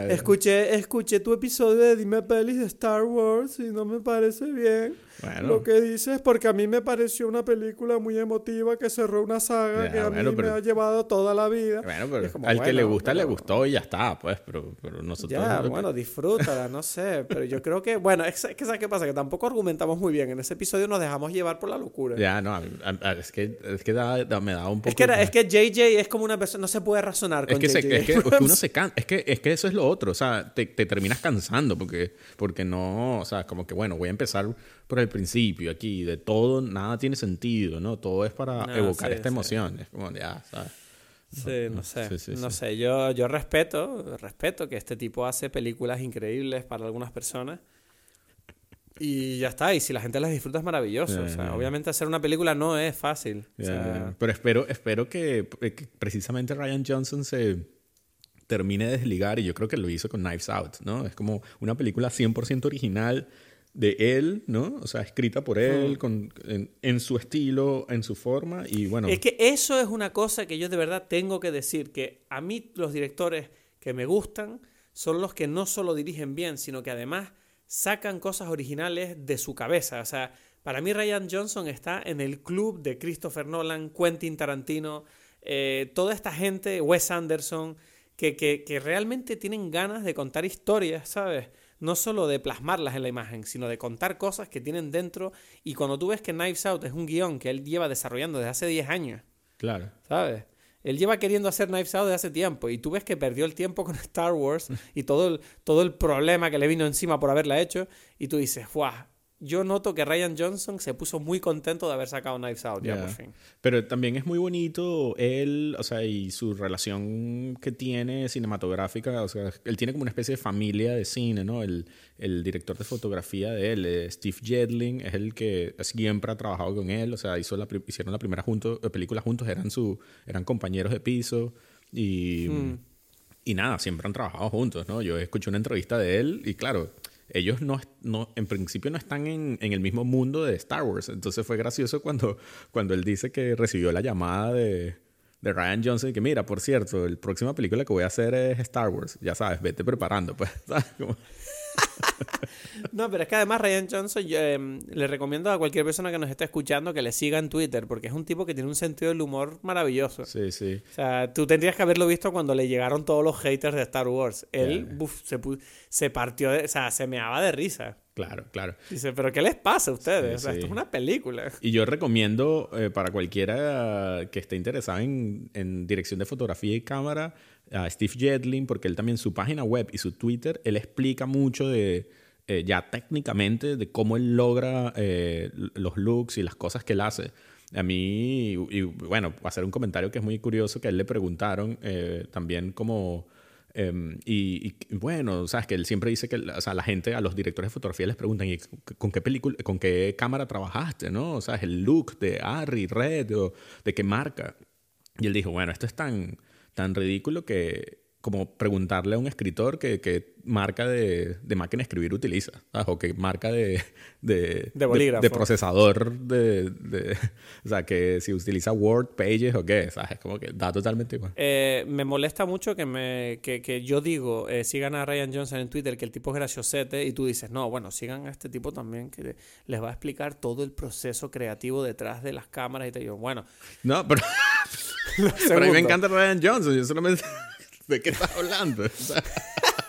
Escuché, escuché tu episodio de Dime Pelis de Star Wars y no me parece bien. Lo que dices, porque a mí me pareció una película muy emotiva que cerró una saga que a mí me ha llevado toda la vida. Bueno, pero al que le gusta, le gustó y ya está, pues, pero, pero nosotros... Ya, bueno, disfrútala, [laughs] no sé, pero yo creo que, bueno, es que ¿sabes qué pasa? Que tampoco argumentamos muy bien. En ese episodio nos dejamos llevar por la locura. Ya, no, es que, es que me da un poco... Es que, es que JJ es como una persona, no se puede razonar con es que JJ. es que [laughs] uno se es que, es que eso es lo otro, o sea, te, te terminas cansando porque, porque no, o sea, como que, bueno, voy a empezar por el principio aquí, de todo, nada tiene sentido, ¿no? Todo es para evocar esta emoción. Es como, ya, ¿sabes? Sí, no, sé. no sé, yo, yo respeto, respeto que este tipo hace películas increíbles para algunas personas. Y ya está, y si la gente las disfruta es maravilloso. o sea, obviamente hacer una película no es fácil. Pero espero, espero que, que, precisamente Ryan Johnson se termine de desligar, y yo creo que lo hizo con Knives Out, ¿no? Es como una película 100% original de él, ¿no? O sea, escrita por él, con, en, su estilo, en su forma, y bueno. Es que eso es una cosa que yo de verdad tengo que decir, que a mí los directores que me gustan son los que no solo dirigen bien, sino que además sacan cosas originales de su cabeza. O sea, para mí Ryan Johnson está en el club de Christopher Nolan, Quentin Tarantino, eh, toda esta gente, Wes Anderson, que, que, que realmente tienen ganas de contar historias, ¿sabes? no solo de plasmarlas en la imagen, sino de contar cosas que tienen dentro. Y cuando tú ves que Knives Out es un guion que él lleva desarrollando desde hace 10 años, Claro. ¿sabes? Él lleva queriendo hacer Knives Out desde hace tiempo y tú ves que perdió el tiempo con [laughs] Star Wars y todo el, todo el problema que le vino encima por haberla hecho y tú dices, ¡guau! Yo noto que Ryan Johnson se puso muy contento de haber sacado Knives Out Ya. por fin. Pero también es muy bonito él, o sea, y su relación que tiene cinematográfica, o sea, él tiene como una especie de familia de cine, ¿no? El, el director de fotografía de él, Steve Jedling, es el que siempre ha trabajado con él, o sea, hizo la, hicieron la primera junto, eh, película juntos, eran, su, eran compañeros de piso y... Hmm. Y nada, siempre han trabajado juntos, ¿no? Yo escuché una entrevista de él y claro, ellos no, no en principio no están en, en el mismo mundo de Star Wars. Entonces fue gracioso cuando, cuando él dice que recibió la llamada de, de Ryan Johnson y que mira, por cierto, la próxima película que voy a hacer es Star Wars. Ya sabes, vete preparando, pues. [laughs] [laughs] No, pero es que además Ryan Johnson yo, em, le recomiendo a cualquier persona que nos esté escuchando que le siga en Twitter porque es un tipo que tiene un sentido del humor maravilloso. Sí, sí. O sea, tú tendrías que haberlo visto cuando le llegaron todos los haters de Star Wars. Él buf, se, se partió, de, o sea, se meaba de risa. Claro, claro. Dice, pero ¿qué les pasa a ustedes? Sí, o sea, sí. esto es una película. [laughs] Y yo recomiendo eh, para cualquiera que esté interesado en, en dirección de fotografía y cámara a Steve Jedling, porque él también su página web y su Twitter, él explica mucho de eh, ya técnicamente de cómo él logra eh, los looks y las cosas que él hace. A mí, y, y, bueno, ser un comentario que es muy curioso, que a él le preguntaron también como... em, y, y, bueno, sabes que él siempre dice que o sea, la gente, a los directores de fotografía les preguntan ¿y con qué película, con qué cámara trabajaste, ¿no? O sea, el look de Harry, Red, o de qué marca. Y él dijo, bueno, esto es tan, tan ridículo que como preguntarle a un escritor qué, qué marca de, de máquina de escribir utiliza, ¿sabes? o qué marca de, de, De bolígrafo. de procesador, de, [laughs] o sea, que si utiliza Word, Pages o qué, ¿sabes? Como que da totalmente igual. Eh, me molesta mucho que, me, que, que yo digo, eh, sigan a Ryan Johnson en Twitter, que el tipo es graciosete, y tú dices, no, bueno, sigan a este tipo también, que les va a explicar todo el proceso creativo detrás de las cámaras y te digo, bueno, No, pero, [laughs] [laughs] pero a mí me encanta Ryan Johnson, yo solamente... ¿De qué estás hablando? [laughs]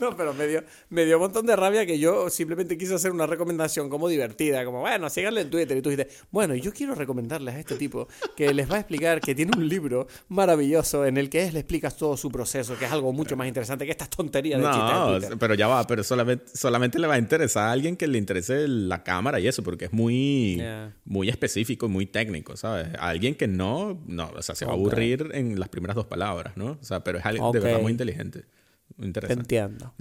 No, pero me dio, me dio un montón de rabia que yo simplemente quise hacer una recomendación como divertida, como, bueno, síganle en Twitter. Y tú dices, bueno, yo quiero recomendarles a este tipo que les va a explicar que tiene un libro maravilloso en el que él le explica todo su proceso, que es algo mucho más interesante que estas tonterías de No, pero ya va, pero solamente, solamente le va a interesar a alguien que le interese la cámara y eso, porque es muy, Yeah. muy específico y muy técnico, ¿sabes? A alguien que no, no, o sea, se va a aburrir en las primeras dos palabras, ¿no? O sea, pero es alguien Ok. de verdad muy inteligente. Interesante. entiendo.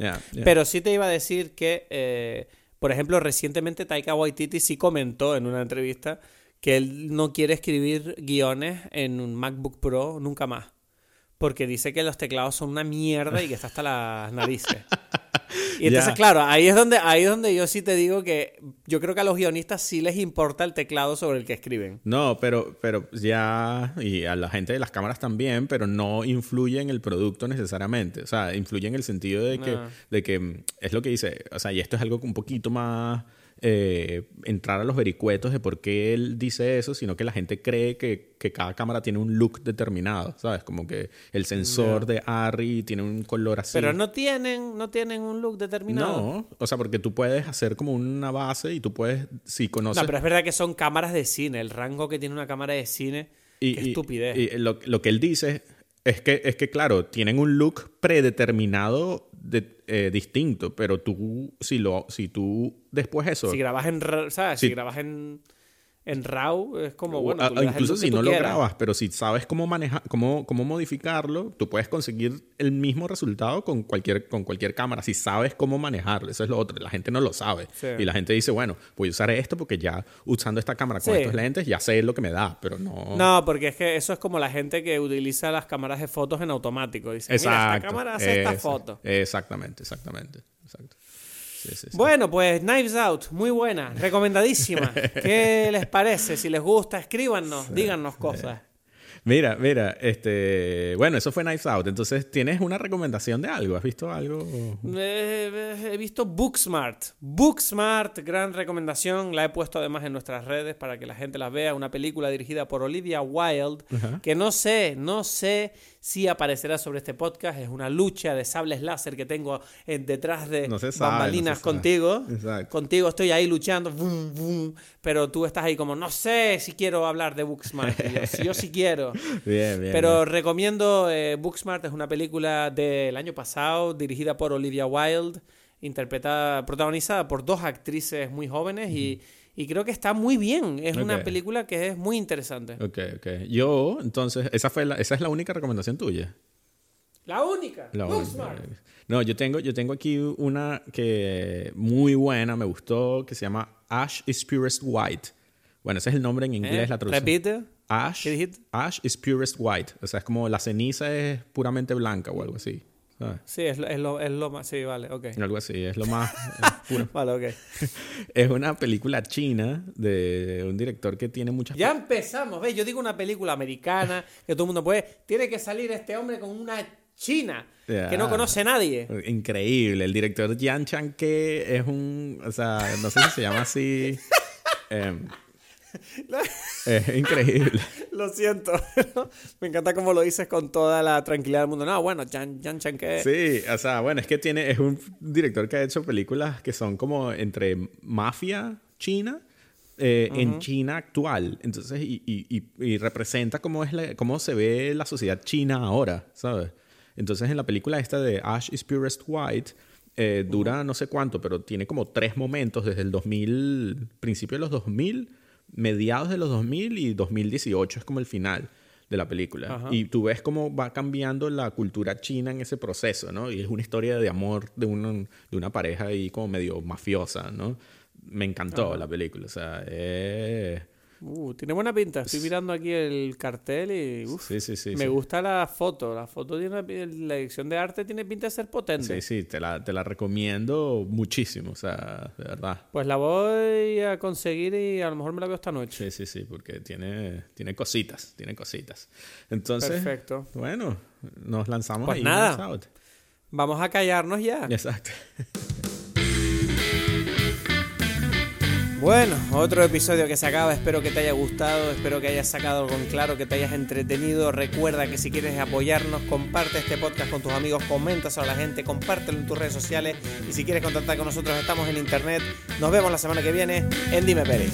Pero sí te iba a decir que, eh, por ejemplo, recientemente Taika Waititi sí comentó en una entrevista que él no quiere escribir guiones en un MacBook Pro nunca más. Porque dice que los teclados son una mierda y que está hasta las narices. [laughs] Y entonces, claro, ahí es donde, ahí es donde yo sí te digo que yo creo que a los guionistas sí les importa el teclado sobre el que escriben. No, pero, pero ya, y a la gente de las cámaras también, pero no influye en el producto necesariamente. O sea, influye en el sentido de que, No. de que es lo que dice, o sea, y esto es algo un poquito más eh, entrar a los vericuetos de por qué él dice eso, sino que la gente cree que, que cada cámara tiene un look determinado, ¿sabes? Como que el sensor de Harry tiene un color así. Pero no tienen, no tienen un look determinado. No, o sea, porque tú puedes hacer como una base y tú puedes, si conoces... No, pero es verdad que son cámaras de cine. El rango que tiene una cámara de cine. Y, qué y- estupidez. y lo, lo que él dice es que, es que, claro, tienen un look predeterminado de- eh, distinto, pero tú, si, lo, si tú después eso... si grabas en, ¿sabes? Si grabas en, en RAW, es como, bueno, tú incluso si no lo grabas, pero si sabes cómo manejar, cómo, cómo modificarlo, tú puedes conseguir el mismo resultado con cualquier, con cualquier cámara, si sabes cómo manejarlo. Eso es lo otro. La gente no lo sabe. Sí. Y la gente dice, bueno, voy a usar esto porque ya usando esta cámara con Sí. estos lentes ya sé lo que me da, pero no... No, porque es que eso es como la gente que utiliza las cámaras de fotos en automático. Dice, mira, esta cámara hace esta foto. Exactamente, exactamente. exacto. Sí, sí, sí. Bueno, pues Knives Out, muy buena, recomendadísima. [laughs] ¿Qué les parece? Si les gusta, escríbanos, díganos cosas. Mira, mira, este, bueno, eso fue Knives Out. Entonces, ¿tienes una recomendación de algo? ¿Has visto algo? Eh, eh, he visto Booksmart. Booksmart, gran recomendación. La he puesto además en nuestras redes para que la gente la vea. Una película dirigida por Olivia Wilde, que no sé, no sé si aparecerá sobre este podcast. Es una lucha de sables láser que tengo eh, detrás de bambalinas contigo. Contigo estoy ahí luchando, pero tú estás ahí como, no sé si quiero hablar de Booksmart. yo, yo sí quiero. [laughs] Bien, bien. Pero recomiendo eh, Booksmart, es una película del año pasado, dirigida por Olivia Wilde, interpretada, protagonizada por dos actrices muy jóvenes y, creo que está muy bien. Es una película que es muy interesante. Ok, ok. Yo, entonces, esa, fue esa es la única recomendación tuya. La única. Booksmart. No, yo tengo, yo tengo aquí una que muy buena, me gustó, que se llama Ash is Purest White. Bueno, ese es el nombre en inglés, ¿Eh? la traducción. Repite. Ash, ash is purest white. O sea, es como la ceniza es puramente blanca o algo así. Sí, es, lo, es lo más. Sí, vale, ok. Algo así, es lo más. [laughs] vale, ok. [laughs] es una película china de un director que tiene muchas. Ya empezamos, ¿ves? Yo digo una película americana que todo el mundo puede. Tiene que salir este hombre con una china que no conoce a nadie. Increíble. El director Jian Chang que es un. O sea, no sé si se llama así. [laughs] eh, es increíble. [laughs] Lo siento. Me encanta cómo lo dices con toda la tranquilidad del mundo. No, bueno, Jan, Jan Sí, o sea, bueno, es que tiene, es un director que ha hecho películas que son como entre mafia china. Eh, en China actual. Entonces, y, representa cómo, es la, cómo se ve la sociedad china ahora, ¿sabes? Entonces, en la película esta de Ash is Purest White, eh, dura no sé cuánto, pero tiene como tres momentos desde el 2000, principio de los 2000 mediados de los 2000 y 2018 es como el final de la película. Y tú ves cómo va cambiando la cultura china en ese proceso, ¿no? Y es una historia de amor de, de una pareja ahí como medio mafiosa, ¿no? Me encantó la película, o sea, eh, Uh, tiene buena pinta. Estoy mirando aquí el cartel y sí, sí, sí, me gusta la foto. La foto tiene la edición de arte tiene pinta de ser potente. Sí, sí, te la, te la recomiendo muchísimo, o sea, de verdad. Pues la voy a conseguir y a lo mejor me la veo esta noche. Sí, sí, sí, porque tiene, tiene cositas, tiene cositas. Entonces, Perfecto. bueno, nos lanzamos pues ahí. Nada. Vamos a callarnos ya. Exacto. [laughs] Bueno, otro episodio que se acaba, espero que te haya gustado, espero que hayas sacado algo en claro, que te hayas entretenido. Recuerda que si quieres apoyarnos, comparte este podcast con tus amigos, comenta a la gente, compártelo en tus redes sociales y si quieres contactar con nosotros estamos en internet. Nos vemos la semana que viene en Dime Pérez.